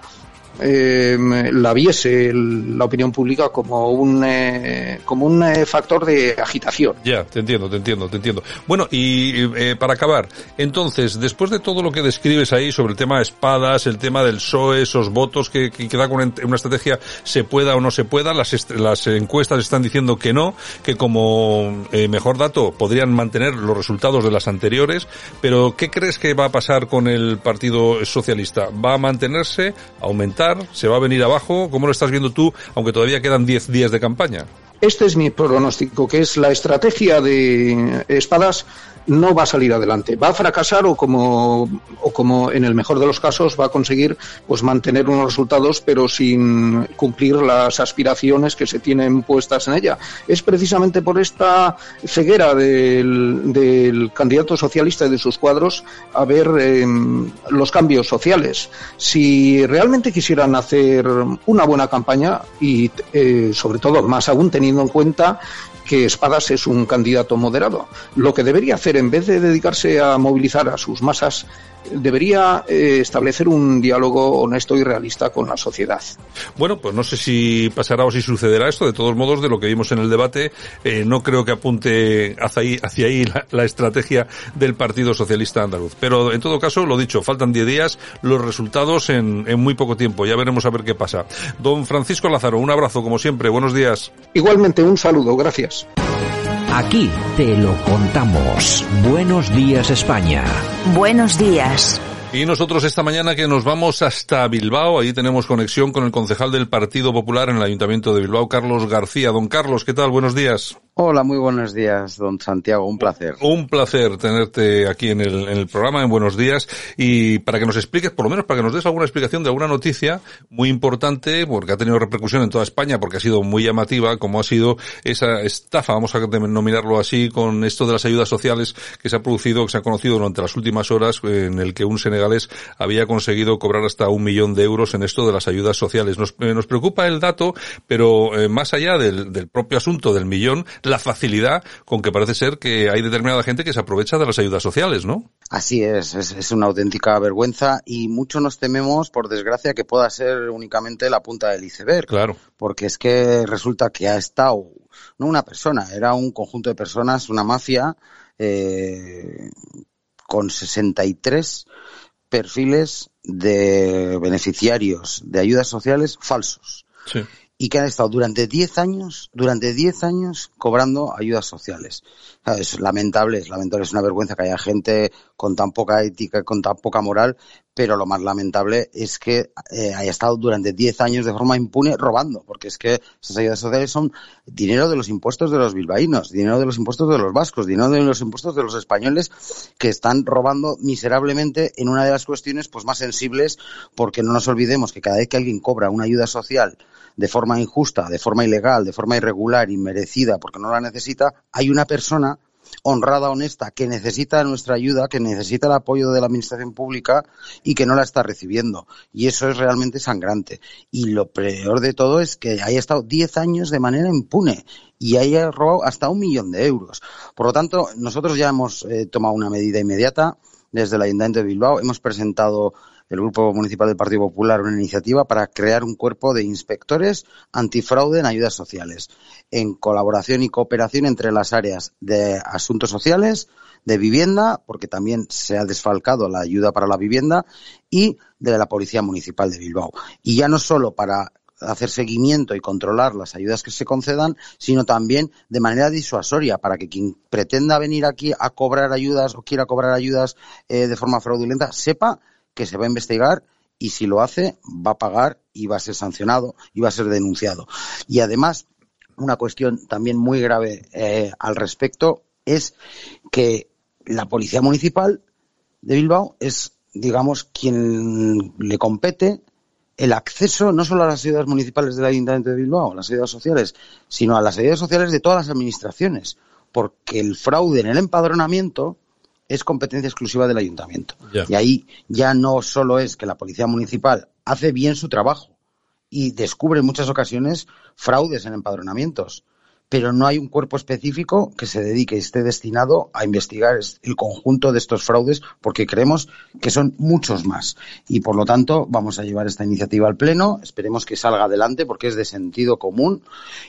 eh, la viese la opinión pública como un eh, como un eh, factor de agitación. Ya, te entiendo, te entiendo, te entiendo. Bueno, y eh, para acabar, entonces, después de todo lo que describes ahí sobre el tema de espadas, el tema del PSOE, esos votos que, que, da con una estrategia se pueda o no se pueda, las, las encuestas están diciendo que no, que como eh, mejor dato podrían mantener los resultados de las anteriores, pero ¿qué crees que va a pasar con el Partido Socialista? ¿Va a mantenerse, aumentar? ¿Se va a venir abajo? ¿Cómo lo estás viendo tú, aunque todavía quedan 10 días de campaña? Este es mi pronóstico, que es la estrategia de espadas no va a salir adelante. Va a fracasar o como, o como en el mejor de los casos va a conseguir pues mantener unos resultados pero sin cumplir las aspiraciones que se tienen puestas en ella. Es precisamente por esta ceguera del, del candidato socialista y de sus cuadros a ver eh, los cambios sociales. Si realmente quisieran hacer una buena campaña y eh, sobre todo más aún teniendo en cuenta que Espadas es un candidato moderado. Lo que debería hacer, en vez de dedicarse a movilizar a sus masas, debería eh, establecer un diálogo honesto y realista con la sociedad. Bueno, pues no sé si pasará o si sucederá esto. De todos modos, de lo que vimos en el debate, eh, no creo que apunte hacia ahí, hacia ahí la, la, estrategia del Partido Socialista Andaluz. Pero en todo caso, lo dicho, faltan 10 días, los resultados en, en muy poco tiempo. Ya veremos a ver qué pasa. Don Francisco Lázaro, un abrazo como siempre. Buenos días. Igualmente, un saludo. Gracias. Aquí te lo contamos. Buenos días España. Buenos días. Y nosotros esta mañana que nos vamos hasta Bilbao, ahí tenemos conexión con el concejal del Partido Popular en el Ayuntamiento de Bilbao, Carlos García. Don Carlos, ¿qué tal? Buenos días. Hola, muy buenos días, don Santiago, un placer. Un placer tenerte aquí en el, programa, en Buenos Días, y para que nos expliques, por lo menos para que nos des alguna explicación de alguna noticia muy importante, porque ha tenido repercusión en toda España, porque ha sido muy llamativa, como ha sido esa estafa, vamos a denominarlo así, con esto de las ayudas sociales que se ha producido, que se ha conocido durante las últimas horas, en el que un senegalés había conseguido cobrar hasta un millón de euros en esto de las ayudas sociales. Nos, eh, nos preocupa el dato, pero eh, más allá del propio asunto del millón, la facilidad con que parece ser que hay determinada gente que se aprovecha de las ayudas sociales, ¿no? Así es, es, es, una auténtica vergüenza y mucho nos tememos, por desgracia, que pueda ser únicamente la punta del iceberg. Claro. Porque es que resulta que ha estado, no una persona, era un conjunto de personas, una mafia, eh, con 63 perfiles de beneficiarios de ayudas sociales falsos. Sí y que han estado durante 10 años, durante 10 años cobrando ayudas sociales. Es lamentable, es lamentable, es una vergüenza que haya gente con tan poca ética, con tan poca moral, pero lo más lamentable es que eh, haya estado durante 10 años de forma impune robando, porque es que esas ayudas sociales son dinero de los impuestos de los bilbaínos, dinero de los impuestos de los vascos, dinero de los impuestos de los españoles que están robando miserablemente en una de las cuestiones pues más sensibles, porque no nos olvidemos que cada vez que alguien cobra una ayuda social de forma injusta, de forma ilegal, de forma irregular, inmerecida, porque no la necesita, hay una persona honrada, honesta, que necesita nuestra ayuda, que necesita el apoyo de la administración pública y que no la está recibiendo. Y eso es realmente sangrante. Y lo peor de todo es que haya estado 10 años de manera impune y haya robado hasta un millón de euros. Por lo tanto, nosotros ya hemos eh, tomado una medida inmediata desde el Ayuntamiento de Bilbao. Hemos presentado el Grupo Municipal del Partido Popular una iniciativa para crear un cuerpo de inspectores antifraude en ayudas sociales, en colaboración y cooperación entre las áreas de asuntos sociales, de vivienda, porque también se ha desfalcado la ayuda para la vivienda, y de la Policía Municipal de Bilbao. Y ya no solo para hacer seguimiento y controlar las ayudas que se concedan, sino también de manera disuasoria para que quien pretenda venir aquí a cobrar ayudas o quiera cobrar ayudas eh, de forma fraudulenta sepa que se va a investigar y si lo hace va a pagar y va a ser sancionado y va a ser denunciado. Y además, una cuestión también muy grave eh, al respecto es que la Policía Municipal de Bilbao es, digamos, quien le compete el acceso no solo a las ayudas municipales del Ayuntamiento de Bilbao, a las ayudas sociales, sino a las ayudas sociales de todas las administraciones, porque el fraude en el empadronamiento es competencia exclusiva del ayuntamiento. Y ahí ya no solo es que la policía municipal hace bien su trabajo y descubre en muchas ocasiones fraudes en empadronamientos, pero no hay un cuerpo específico que se dedique y esté destinado a investigar el conjunto de estos fraudes porque creemos que son muchos más. Y por lo tanto vamos a llevar esta iniciativa al Pleno, esperemos que salga adelante porque es de sentido común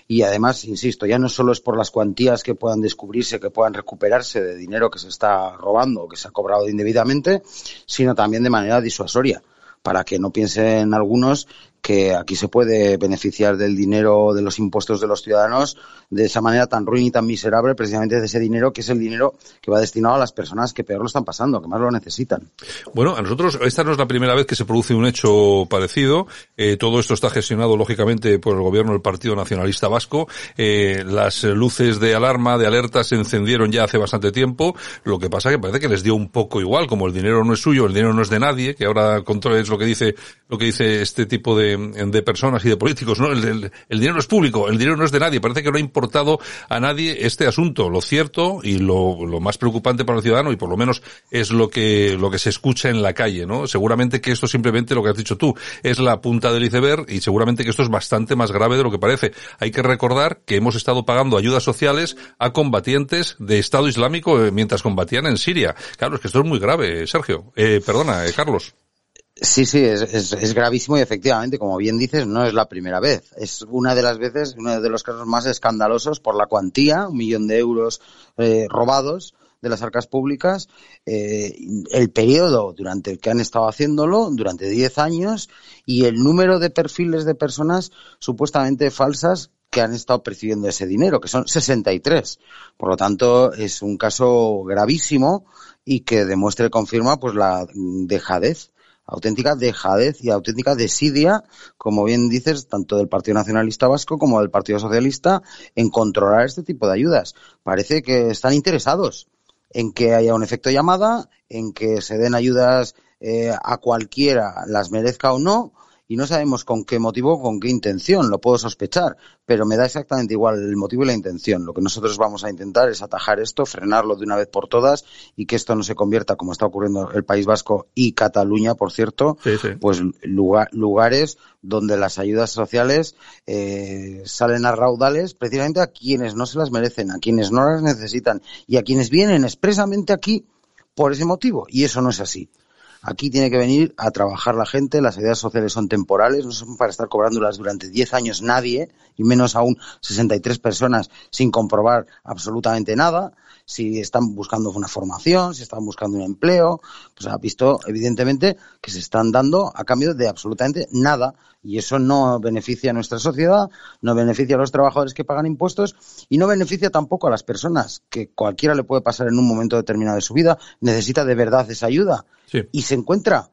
y además, insisto, ya no solo es por las cuantías que puedan descubrirse, que puedan recuperarse de dinero que se está robando o que se ha cobrado indebidamente, sino también de manera disuasoria para que no piensen algunos que aquí se puede beneficiar del dinero de los impuestos de los ciudadanos de esa manera tan ruin y tan miserable, precisamente de ese dinero que es el dinero que va destinado a las personas que peor lo están pasando, que más lo necesitan. Bueno, a nosotros esta no es la primera vez que se produce un hecho parecido. Eh, todo esto está gestionado lógicamente por el gobierno del Partido Nacionalista Vasco. Eh, las luces de alarma, de alerta se encendieron ya hace bastante tiempo. Lo que pasa que parece que les dio un poco igual, como el dinero no es suyo, el dinero no es de nadie, que ahora controla es lo que dice lo que dice este tipo de de, personas y de políticos, ¿no? El, dinero es público, el dinero no es de nadie. Parece que no ha importado a nadie este asunto. Lo cierto y lo, más preocupante para el ciudadano, y por lo menos es lo que, lo que se escucha en la calle, ¿no? Seguramente que esto simplemente lo que has dicho tú es la punta del iceberg y seguramente que esto es bastante más grave de lo que parece. Hay que recordar que hemos estado pagando ayudas sociales a combatientes de Estado Islámico eh, mientras combatían en Siria. Claro, es que esto es muy grave, Sergio. Eh, perdona, eh, Carlos. Sí, sí, es, es, gravísimo y efectivamente, como bien dices, no es la primera vez. Es una de las veces, uno de los casos más escandalosos por la cuantía, un millón de euros eh, robados de las arcas públicas, eh, el periodo durante el que han estado haciéndolo, durante 10 años, y el número de perfiles de personas supuestamente falsas que han estado percibiendo ese dinero, que son 63. Por lo tanto, es un caso gravísimo y que demuestra y confirma pues la dejadez auténtica dejadez y auténtica desidia, como bien dices, tanto del Partido Nacionalista Vasco como del Partido Socialista, en controlar este tipo de ayudas. Parece que están interesados en que haya un efecto llamada, en que se den ayudas eh, a cualquiera, las merezca o no, y no sabemos con qué motivo, con qué intención, lo puedo sospechar, pero me da exactamente igual el motivo y la intención. Lo que nosotros vamos a intentar es atajar esto, frenarlo de una vez por todas y que esto no se convierta, como está ocurriendo el País Vasco y Cataluña, por cierto, pues lugares donde las ayudas sociales eh, salen a raudales precisamente a quienes no se las merecen, a quienes no las necesitan y a quienes vienen expresamente aquí por ese motivo. Y eso no es así. Aquí tiene que venir a trabajar la gente, las ayudas sociales son temporales, no son para estar cobrándolas durante 10 años nadie, y menos aún 63 personas sin comprobar absolutamente nada. Si están buscando una formación, si están buscando un empleo, pues ha visto evidentemente que se están dando a cambio de absolutamente nada. Y eso no beneficia a nuestra sociedad, no beneficia a los trabajadores que pagan impuestos y no beneficia tampoco a las personas que cualquiera le puede pasar en un momento determinado de su vida, necesita de verdad esa ayuda. Y se encuentra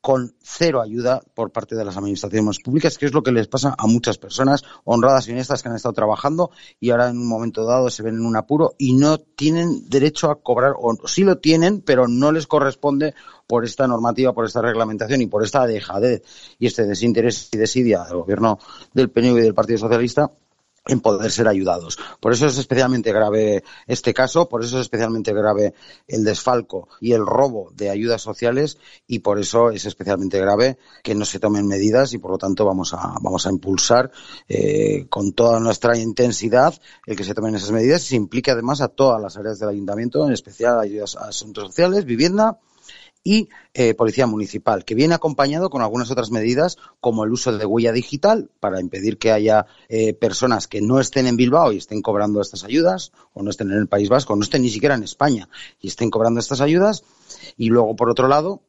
con cero ayuda por parte de las administraciones públicas, que es lo que les pasa a muchas personas honradas y honestas que han estado trabajando y ahora en un momento dado se ven en un apuro y no tienen derecho a cobrar, o sí lo tienen, pero no les corresponde por esta normativa, por esta reglamentación y por esta dejadez y este desinterés y desidia del gobierno del PNV y del Partido Socialista en poder ser ayudados. Por eso es especialmente grave este caso, por eso es especialmente grave el desfalco y el robo de ayudas sociales y por eso es especialmente grave que no se tomen medidas y por lo tanto vamos a, vamos a impulsar eh, con toda nuestra intensidad el que se tomen esas medidas y se implique además a todas las áreas del ayuntamiento, en especial ayudas a asuntos sociales, vivienda y eh, Policía Municipal, que viene acompañado con algunas otras medidas como el uso de huella digital para impedir que haya eh, personas que no estén en Bilbao y estén cobrando estas ayudas, o no estén en el País Vasco, o no estén ni siquiera en España y estén cobrando estas ayudas. Y luego, por otro lado,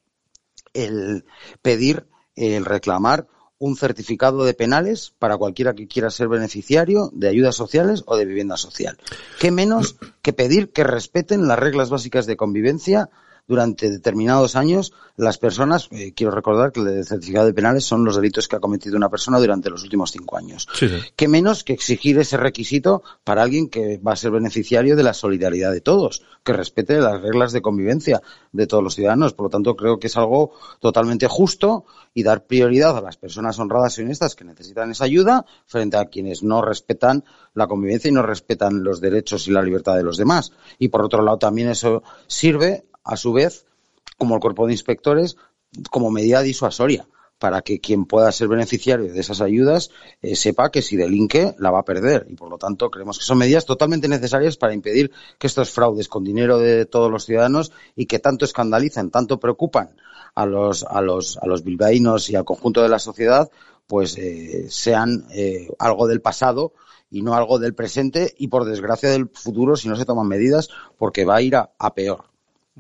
el pedir, el reclamar un certificado de penales para cualquiera que quiera ser beneficiario de ayudas sociales o de vivienda social. ¿Qué menos que pedir que respeten las reglas básicas de convivencia durante determinados años las personas, eh, quiero recordar que el certificado de penales son los delitos que ha cometido una persona durante los últimos cinco años. Sí, ¿Qué menos que exigir ese requisito para alguien que va a ser beneficiario de la solidaridad de todos, que respete las reglas de convivencia de todos los ciudadanos? Por lo tanto, creo que es algo totalmente justo y dar prioridad a las personas honradas y honestas que necesitan esa ayuda frente a quienes no respetan la convivencia y no respetan los derechos y la libertad de los demás. Y por otro lado, también eso sirve a su vez, como el cuerpo de inspectores, como medida disuasoria para que quien pueda ser beneficiario de esas ayudas eh, sepa que si delinque la va a perder. Y por lo tanto creemos que son medidas totalmente necesarias para impedir que estos fraudes con dinero de todos los ciudadanos y que tanto escandalizan, tanto preocupan a los, a los, a los bilbaínos y al conjunto de la sociedad, pues eh, sean eh, algo del pasado y no algo del presente y por desgracia del futuro si no se toman medidas porque va a ir a peor.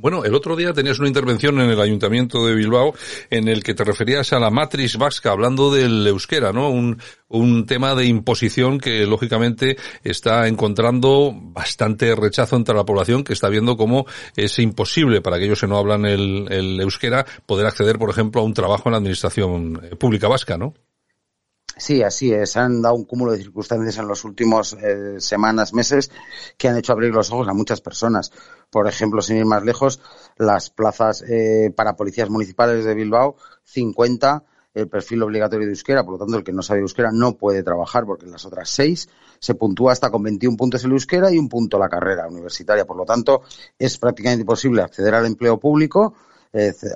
Bueno, el otro día tenías una intervención en el Ayuntamiento de Bilbao en el que te referías a la matriz vasca, hablando del euskera, ¿no? Un, un tema de imposición que lógicamente está encontrando bastante rechazo entre la población que está viendo cómo es imposible para aquellos que no hablan el, el euskera poder acceder, por ejemplo, a un trabajo en la administración pública vasca, ¿no? Sí, así es. Han dado un cúmulo de circunstancias en los últimos eh, semanas, meses, que han hecho abrir los ojos a muchas personas. Por ejemplo, sin ir más lejos, las plazas eh, para policías municipales de Bilbao, 50, el perfil obligatorio de euskera, por lo tanto, el que no sabe euskera no puede trabajar, porque en las otras seis se puntúa hasta con 21 puntos el euskera y un punto la carrera universitaria. Por lo tanto, es prácticamente imposible acceder al empleo público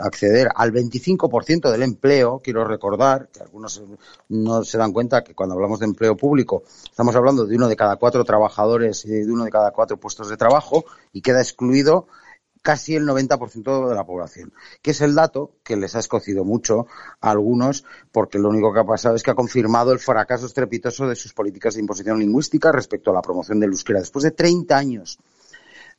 acceder al 25% del empleo, quiero recordar que algunos no se dan cuenta que cuando hablamos de empleo público estamos hablando de uno de cada cuatro trabajadores y de uno de cada cuatro puestos de trabajo y queda excluido casi el 90% de la población, que es el dato que les ha escocido mucho a algunos, porque lo único que ha pasado es que ha confirmado el fracaso estrepitoso de sus políticas de imposición lingüística respecto a la promoción del euskera. Después de 30 años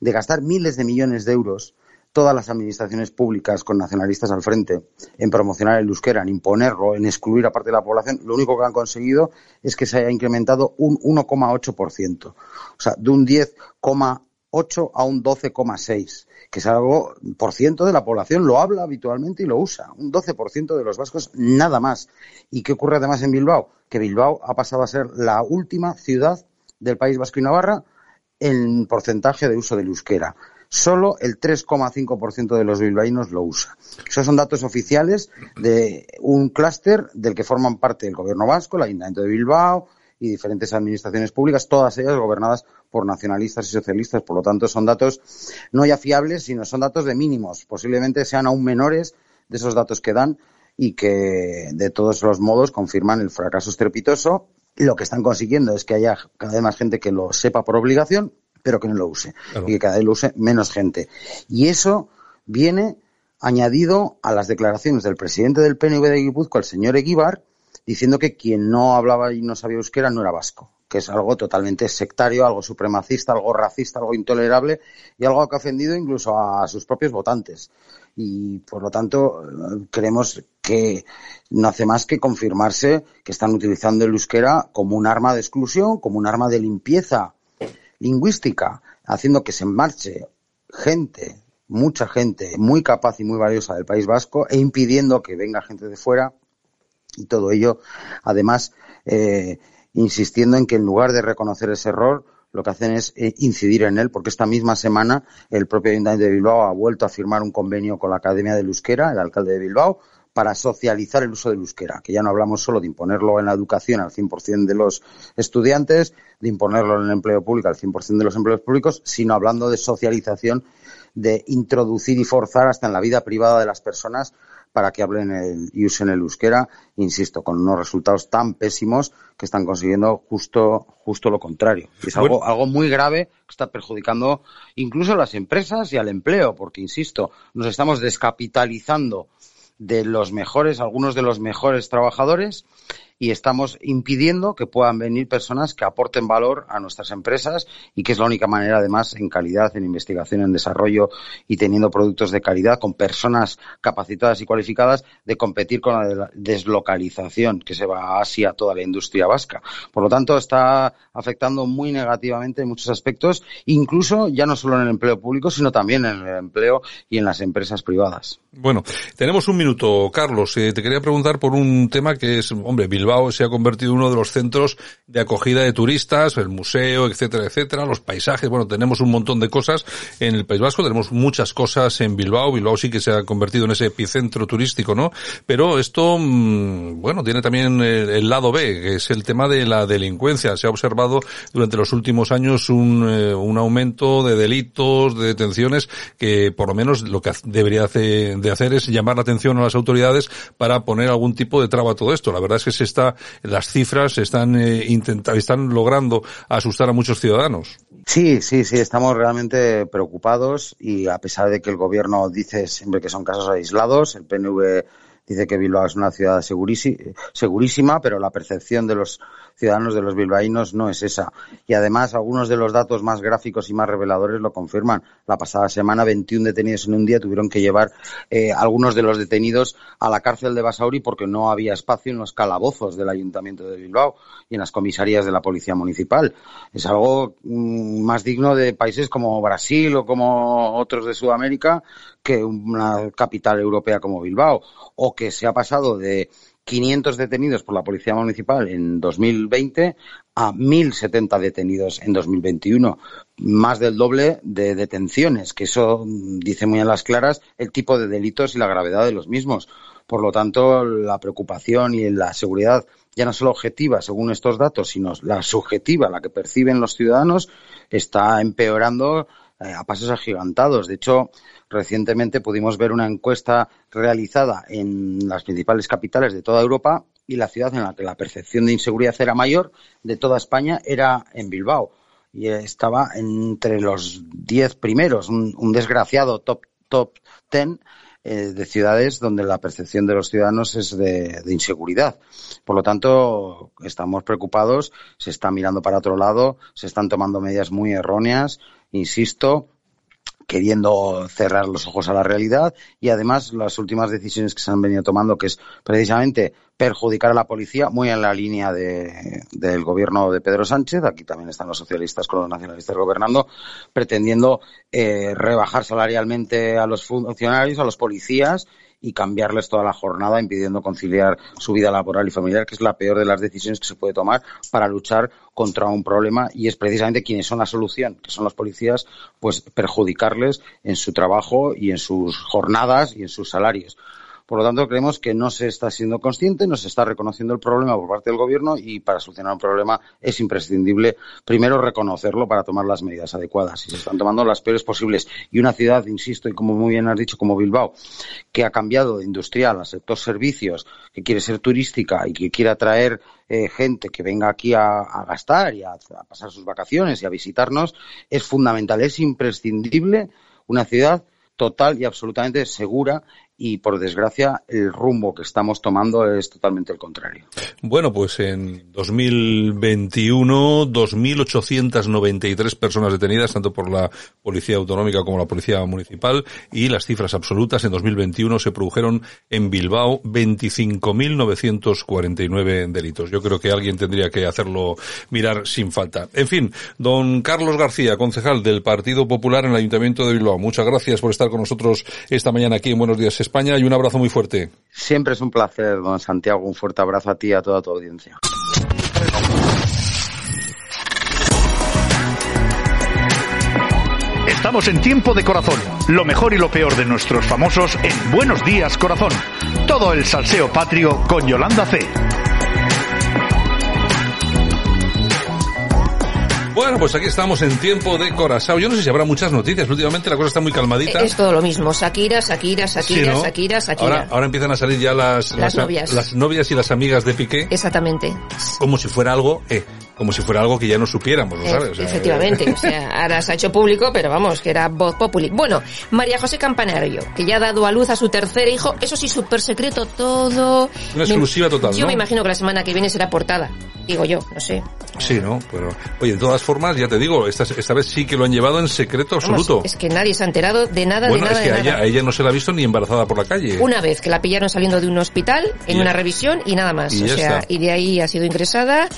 de gastar miles de millones de euros todas las administraciones públicas con nacionalistas al frente en promocionar el euskera, en imponerlo, en excluir a parte de la población, lo único que han conseguido es que se haya incrementado un 1,8%. O sea, de un 10,8 a un 12,6, que es algo por ciento de la población lo habla habitualmente y lo usa. Un 12% de los vascos nada más. ¿Y qué ocurre además en Bilbao? Que Bilbao ha pasado a ser la última ciudad del País Vasco y Navarra en porcentaje de uso del euskera solo el 3,5% de los bilbaínos lo usa. Esos son datos oficiales de un clúster del que forman parte el Gobierno vasco, el Ayuntamiento de Bilbao y diferentes administraciones públicas, todas ellas gobernadas por nacionalistas y socialistas. Por lo tanto, son datos no ya fiables, sino son datos de mínimos. Posiblemente sean aún menores de esos datos que dan y que, de todos los modos, confirman el fracaso estrepitoso. Lo que están consiguiendo es que haya cada vez más gente que lo sepa por obligación pero que no lo use y que cada vez lo use menos gente. Y eso viene añadido a las declaraciones del presidente del PNV de Guipúzcoa, el señor Eguíbar, diciendo que quien no hablaba y no sabía euskera no era vasco, que es algo totalmente sectario, algo supremacista, algo racista, algo intolerable y algo que ha ofendido incluso a sus propios votantes. Y por lo tanto, creemos que no hace más que confirmarse que están utilizando el euskera como un arma de exclusión, como un arma de limpieza lingüística, haciendo que se marche gente, mucha gente muy capaz y muy valiosa del País Vasco e impidiendo que venga gente de fuera y todo ello, además, eh, insistiendo en que en lugar de reconocer ese error, lo que hacen es eh, incidir en él, porque esta misma semana el propio Ayuntamiento de Bilbao ha vuelto a firmar un convenio con la Academia de Euskera, el alcalde de Bilbao, para socializar el uso del euskera, que ya no hablamos solo de imponerlo en la educación al 100% de los estudiantes, de imponerlo en el empleo público al 100% de los empleos públicos, sino hablando de socialización, de introducir y forzar hasta en la vida privada de las personas para que hablen el, y usen el euskera, insisto, con unos resultados tan pésimos que están consiguiendo justo, justo lo contrario. Es algo, algo muy grave que está perjudicando incluso a las empresas y al empleo, porque, insisto, nos estamos descapitalizando de los mejores, algunos de los mejores trabajadores y estamos impidiendo que puedan venir personas que aporten valor a nuestras empresas y que es la única manera, además, en calidad, en investigación, en desarrollo y teniendo productos de calidad con personas capacitadas y cualificadas de competir con la deslocalización que se va a toda la industria vasca. Por lo tanto, está afectando muy negativamente en muchos aspectos, incluso ya no solo en el empleo público, sino también en el empleo y en las empresas privadas. Bueno, tenemos un minuto, Carlos. Eh, te quería preguntar por un tema que es, hombre, Bilbao se ha convertido en uno de los centros de acogida de turistas, el museo, etcétera, etcétera, los paisajes, bueno, tenemos un montón de cosas en el País Vasco, tenemos muchas cosas en Bilbao, Bilbao sí que se ha convertido en ese epicentro turístico, ¿no? Pero esto, mm, bueno, tiene también el, lado B, que es el tema de la delincuencia. Se ha observado durante los últimos años un, eh, aumento de delitos, de detenciones, que por lo menos lo que debería de hacer es llamar la atención a las autoridades para poner algún tipo de traba a todo esto. La verdad es que se las cifras están eh, están logrando asustar a muchos ciudadanos. Sí, sí, sí, estamos realmente preocupados y a pesar de que el gobierno dice siempre que son casos aislados, el PNV dice que Bilbao es una ciudad segurísima, pero la percepción de los ciudadanos de los bilbaínos no es esa. Y además, algunos de los datos más gráficos y más reveladores lo confirman. La pasada semana, 21 detenidos en un día tuvieron que llevar eh, algunos de los detenidos a la cárcel de Basauri porque no había espacio en los calabozos del Ayuntamiento de Bilbao y en las comisarías de la Policía Municipal. Es algo mm, más digno de países como Brasil o como otros de Sudamérica que una capital europea como Bilbao, o que se ha pasado de 500 detenidos por la Policía Municipal en 2020 a 1.070 detenidos en 2021, más del doble de detenciones, que eso dice muy a las claras el tipo de delitos y la gravedad de los mismos. Por lo tanto, la preocupación y la seguridad, ya no solo objetiva según estos datos, sino la subjetiva, la que perciben los ciudadanos, está empeorando a pasos agigantados. De hecho, recientemente pudimos ver una encuesta realizada en las principales capitales de toda Europa y la ciudad en la que la percepción de inseguridad era mayor de toda España era en Bilbao. Y estaba entre los diez primeros, un, desgraciado top, top ten eh, de ciudades donde la percepción de los ciudadanos es de, de, inseguridad. Por lo tanto, estamos preocupados, se está mirando para otro lado, se están tomando medidas muy erróneas insisto, queriendo cerrar los ojos a la realidad y además las últimas decisiones que se han venido tomando, que es precisamente perjudicar a la policía, muy en la línea del gobierno de Pedro Sánchez, aquí también están los socialistas con los nacionalistas gobernando, pretendiendo eh, rebajar salarialmente a los funcionarios, a los policías y cambiarles toda la jornada, impidiendo conciliar su vida laboral y familiar, que es la peor de las decisiones que se puede tomar para luchar contra un problema y es precisamente quienes son la solución, que son los policías, pues perjudicarles en su trabajo y en sus jornadas y en sus salarios. Por lo tanto, creemos que no se está siendo consciente, no se está reconociendo el problema por parte del Gobierno y para solucionar un problema es imprescindible primero reconocerlo para tomar las medidas adecuadas. Y se están tomando las peores posibles. Y una ciudad, insisto, y como muy bien has dicho, como Bilbao, que ha cambiado de industrial a sector servicios, que quiere ser turística y que quiere atraer eh, gente que venga aquí a, gastar y a pasar sus vacaciones y a visitarnos, es fundamental, es imprescindible una ciudad total y absolutamente segura y por desgracia el rumbo que estamos tomando es totalmente el contrario. Bueno, pues en 2021 2.893 personas detenidas tanto por la Policía Autonómica como la Policía Municipal y las cifras absolutas en 2021 se produjeron en Bilbao 25.949 delitos. Yo creo que alguien tendría que hacerlo mirar sin falta. En fin, don Carlos García, concejal del Partido Popular en el Ayuntamiento de Bilbao. Muchas gracias por estar con nosotros esta mañana aquí en Buenos Días España y un abrazo muy fuerte. Siempre es un placer, don Santiago. Un fuerte abrazo a ti y a toda tu audiencia. Estamos en tiempo de corazón. Lo mejor y lo peor de nuestros famosos en Buenos Días Corazón. Todo el salseo patrio con Yolanda C. Bueno, pues aquí estamos en tiempo de Corazao. Yo no sé si habrá muchas noticias. Últimamente la cosa está muy calmadita. Es todo lo mismo. Shakira, Shakira, Shakira, Sí, ¿no? Shakira, Shakira. Ahora, ahora empiezan a salir ya las, Las novias. las novias y las amigas de Piqué Exactamente. como si fuera algo, eh, como si fuera algo que ya no supiéramos, ¿lo sabes? O sea, Efectivamente, o sea, [laughs] ahora se ha hecho público, pero vamos, que era voz populi. Bueno, María José Campanario, que ya ha dado a luz a su tercer hijo, eso sí, súper secreto todo. Una exclusiva total, Yo ¿no? me imagino que la semana que viene será portada, digo yo, no sé. Sí, ¿no? Pero, oye, de todas formas, ya te digo, esta, esta vez sí que lo han llevado en secreto Vamos, absoluto. es que nadie se ha enterado de nada, bueno, de nada, es que de a ella, nada. a ella no se la ha visto ni embarazada por la calle. Una vez que la pillaron saliendo de un hospital en Y ya. una revisión y nada más. Y o sea, está. y de ahí ha sido ingresada.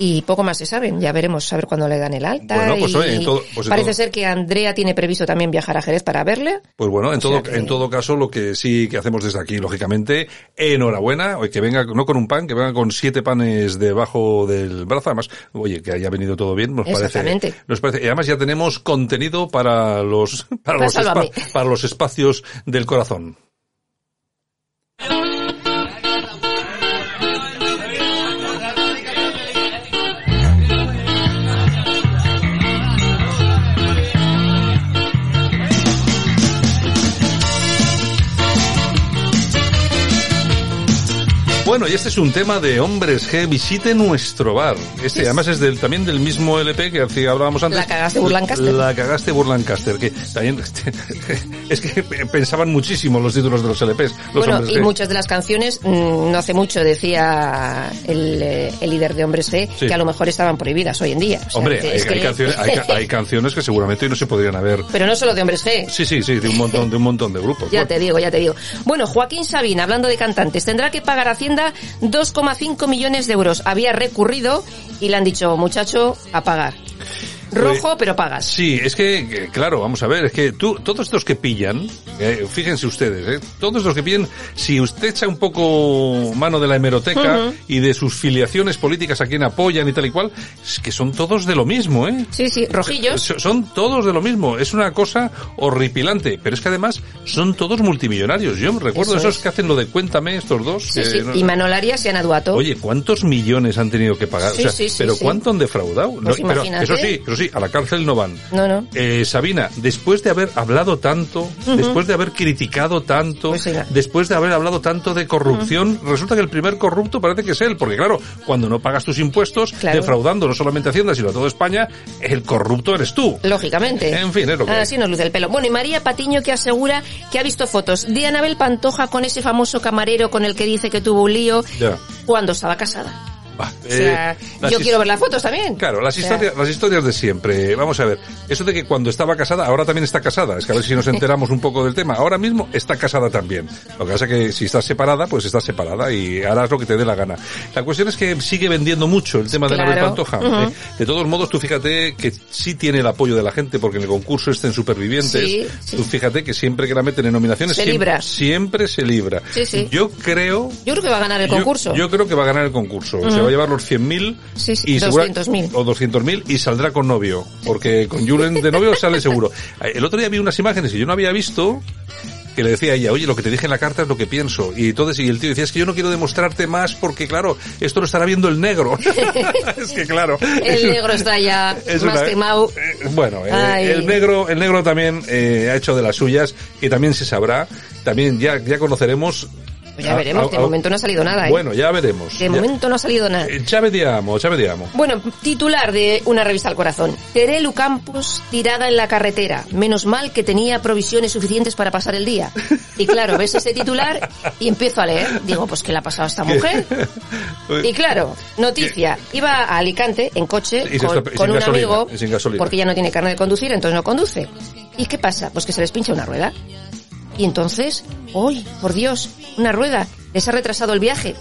Y poco más se sabe. Ya veremos a ver cuándo le dan el alta. Bueno, pues, y oye, en todo- pues en parece todo- ser que Andrea tiene previsto también viajar a Jerez para verle. Pues bueno, en O todo, que- en todo caso, lo que sí que hacemos desde aquí, lógicamente, enhorabuena, oye, que venga no con un pan, que venga con siete panes debajo del brazo, además, oye, que haya venido todo bien, nos parece, Exactamente. nos parece, y además ya tenemos contenido para los, para Pues los, para los espacios del corazón. Bueno, y este es un tema de Hombres G. Visite nuestro bar. Este, además, es del, también del mismo LP que hablábamos antes. La cagaste, Burlancaster. La cagaste Burlancaster, que también, [laughs] es que pensaban muchísimo los títulos de los LPs. Los bueno, y G. muchas de las canciones, mm, no hace mucho decía el, eh, el líder de Hombres G Sí. que a lo mejor estaban prohibidas hoy en día. O sea, Hombre, hay, es que- hay canciones, hay, ca- hay canciones que seguramente hoy no se podrían haber. Pero no solo de Hombres G. Sí, sí, sí, de un montón, de un montón de grupos. Ya Bueno, te digo, ya te digo. Bueno, Joaquín Sabina, hablando de cantantes, tendrá que pagar a Hacienda 2,5 millones de euros. Había recurrido y le han dicho, muchacho, a pagar. Rojo, pero pagas. Sí, es que, claro, vamos a ver, es que tú, todos estos que pillan, eh, fíjense ustedes, eh, todos estos que pillan, si usted echa un poco mano de la hemeroteca y de sus filiaciones políticas a quien apoyan y tal y cual, es que son todos de lo mismo, ¿eh? Sí, sí, rojillos. So- Son todos de lo mismo, es una cosa horripilante, pero es que además son todos multimillonarios. Yo me recuerdo Eso esos es. que hacen lo de cuéntame, estos dos. Sí, que sí. no- Y Manol Arias y Ana Duato. Oye, ¿cuántos millones han tenido que pagar? Sí, o sea, pero. ¿cuánto han defraudado? Pues pero imagínate. eso sí, eso sí, a la cárcel no van. No, no. Eh, Sabina, después de haber hablado tanto, después de haber criticado tanto, Pues después de haber hablado tanto de corrupción, resulta que el primer corrupto parece que es él, porque claro, cuando no pagas tus impuestos, Claro. defraudando no solamente a Hacienda, sino a toda España, el corrupto eres tú. Lógicamente. En fin, es lo que. Así nos luce el pelo. Bueno, y María Patiño que asegura que ha visto fotos de Anabel Pantoja con ese famoso camarero con el que dice que tuvo un lío Ya. cuando estaba casada. Va, O sea, eh, yo quiero ver las fotos también. Claro, las O sea, historias, las historias de siempre. Vamos a ver. Eso de que cuando estaba casada, ahora también está casada. Es que a ver si nos enteramos un poco del tema. Ahora mismo está casada también. Lo que pasa es que si estás separada, pues estás separada y harás lo que te dé la gana. La cuestión es que sigue vendiendo mucho el tema de la Claro. Pantoja. Ujú. ¿eh? De todos modos, tú fíjate que sí tiene el apoyo de la gente porque en el concurso este en Supervivientes, Sí, sí. tú fíjate que siempre que la meten en nominaciones, Se siempre, libra. siempre se libra. Sí, sí. Yo creo Yo creo que va a ganar el yo- concurso. Yo, creo que va a ganar el concurso. Se Ujú. va a llevar los 100.000 Sí, sí, y segura- 200.000. o 200.000 y saldrá con novio. Porque con Julen de novio sale seguro. [laughs] El otro día vi unas imágenes y yo no había visto que le decía a ella, oye, lo que te dije en la carta es lo que pienso. Y entonces, y el tío decía, es que yo no quiero demostrarte más porque, claro, esto lo estará viendo el negro. [laughs] [laughs] es que, claro. El negro está ya es más una- eh, Bueno, eh, el negro, el negro también eh, ha hecho de las suyas, que también se sabrá, también ya, ya conoceremos. Pues ya veremos, de momento no ha salido nada, ¿eh? Bueno, ya veremos. De Ya- momento no ha salido nada. eh, Ya vediamo, ya vediamo. Bueno, titular de una revista al corazón. Terelu Campos tirada en la carretera. Menos mal que tenía provisiones suficientes para pasar el día. Y claro, ves ese titular y empiezo a leer. Digo, pues ¿qué le ha pasado a esta mujer? Y claro, noticia. Iba a Alicante en coche Y con, está- y con sin un gasolina, amigo porque ya no tiene carne de conducir, entonces no conduce. ¿Y qué pasa? Pues que se les pincha una rueda. Y entonces, ¡uy, por Dios! Una rueda. Les ha retrasado el viaje.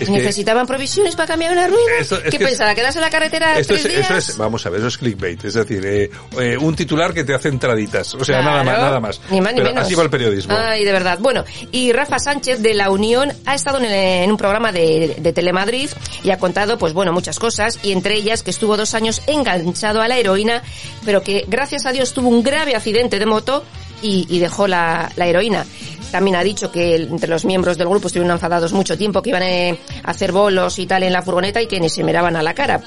Es que- Necesitaban provisiones para cambiar una rueda. Esto- ¿Qué que pensaba? ¿Quedarse en la carretera Esto tres es, días? es, vamos a ver, eso es clickbait, es decir, eh, eh, un titular que te hace entraditas, o sea, Claro. nada más, nada más. Ni más ni Pero menos. así va el periodismo. Ay, de verdad. Bueno, y Rafa Sánchez de La Unión ha estado en, el- en un programa de, de Telemadrid y ha contado, pues bueno, muchas cosas, y entre ellas que estuvo dos años enganchado a la heroína, pero que gracias a Dios tuvo un grave accidente de moto y, y dejó la, la heroína. También ha dicho que entre los miembros del grupo estuvieron enfadados mucho tiempo, que iban eh, a hacer bolos y tal en la furgoneta y que ni se miraban a la cara.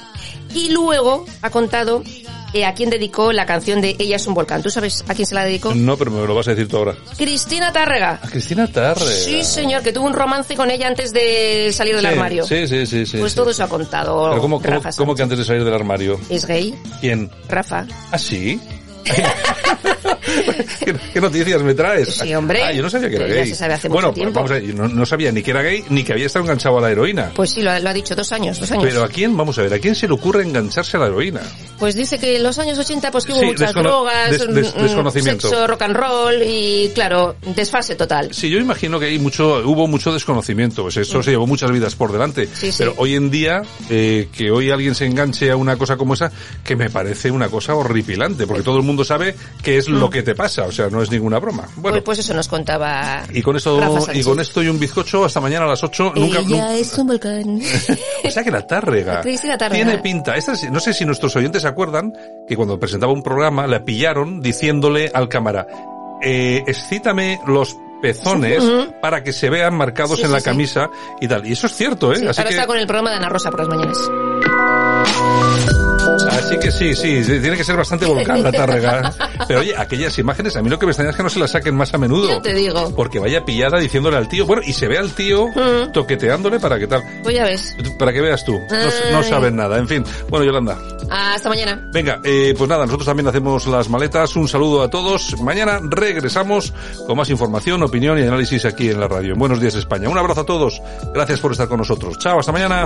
Y luego ha contado eh, a quién dedicó la canción de Ella es un volcán. ¿Tú sabes a quién se la dedicó? No, pero me lo vas a decir tú ahora. Cristina Tárrega. A Cristina Tarre. Sí, señor, que tuvo un romance con ella antes de salir del Sí, armario. Sí, sí, sí, sí. pues sí. todo eso ha contado Pero ¿cómo, cómo, Rafa cómo que Sánchez. antes de salir del armario? ¿Es gay? ¿Quién? Rafa. ¿Ah, sí? [laughs] ¿Qué, noticias me traes? Sí, hombre. Ah, yo no sabía que era Ya gay. se sabe hace bueno, mucho tiempo. vamos a ver, yo no, no sabía ni que era gay, ni que había estado enganchado a la heroína. Pues sí, lo, ha- lo ha dicho, dos años, dos años. Pero a quién, vamos a ver, ¿a quién se le ocurre engancharse a la heroína? Pues dice que en los años 80 pues que hubo Sí, muchas drogas, des- des- mm, desconocimiento. sexo, rock and roll y claro, desfase total. Sí, yo imagino que hay mucho, hubo mucho desconocimiento, pues eso se llevó muchas vidas por delante. Mm. Sí. Pero hoy en día, eh, que hoy alguien se enganche a una cosa como esa, que me parece una cosa horripilante, porque todo el mundo sabe qué es lo que te pasa, o sea, no es ninguna broma. Bueno. Pues, pues eso nos contaba y con esto, y con esto y un bizcocho, hasta mañana a las 8, nunca, Ella es un volcán. [laughs] O sea que la Tárrega Cristina Tárrega. tiene pinta. Esta, no sé si nuestros oyentes se acuerdan que cuando presentaba un programa la pillaron diciéndole al cámara, eh, excítame los pezones para que se vean marcados Sí, en sí, la sí. camisa y tal. Y eso es cierto, ¿eh? Sí, así, ahora que, está con el programa de Ana Rosa por las mañanas. Así que sí, sí, tiene que ser bastante volcán la Tárrega. [laughs] Pero oye, aquellas imágenes, a mí lo que me extraña es que no se las saquen más a menudo. Te digo. Porque vaya pillada diciéndole al tío, bueno, y se ve al tío Mm. toqueteándole para que tal. Pues ya ves. Para que veas tú. No, saben nada. En fin. Bueno, Yolanda. Hasta mañana. Venga, eh, pues nada, nosotros también hacemos las maletas. Un saludo a todos. Mañana regresamos con más información, opinión y análisis aquí en la radio. En Buenos días España. Un abrazo a todos. Gracias por estar con nosotros. Chao, hasta mañana.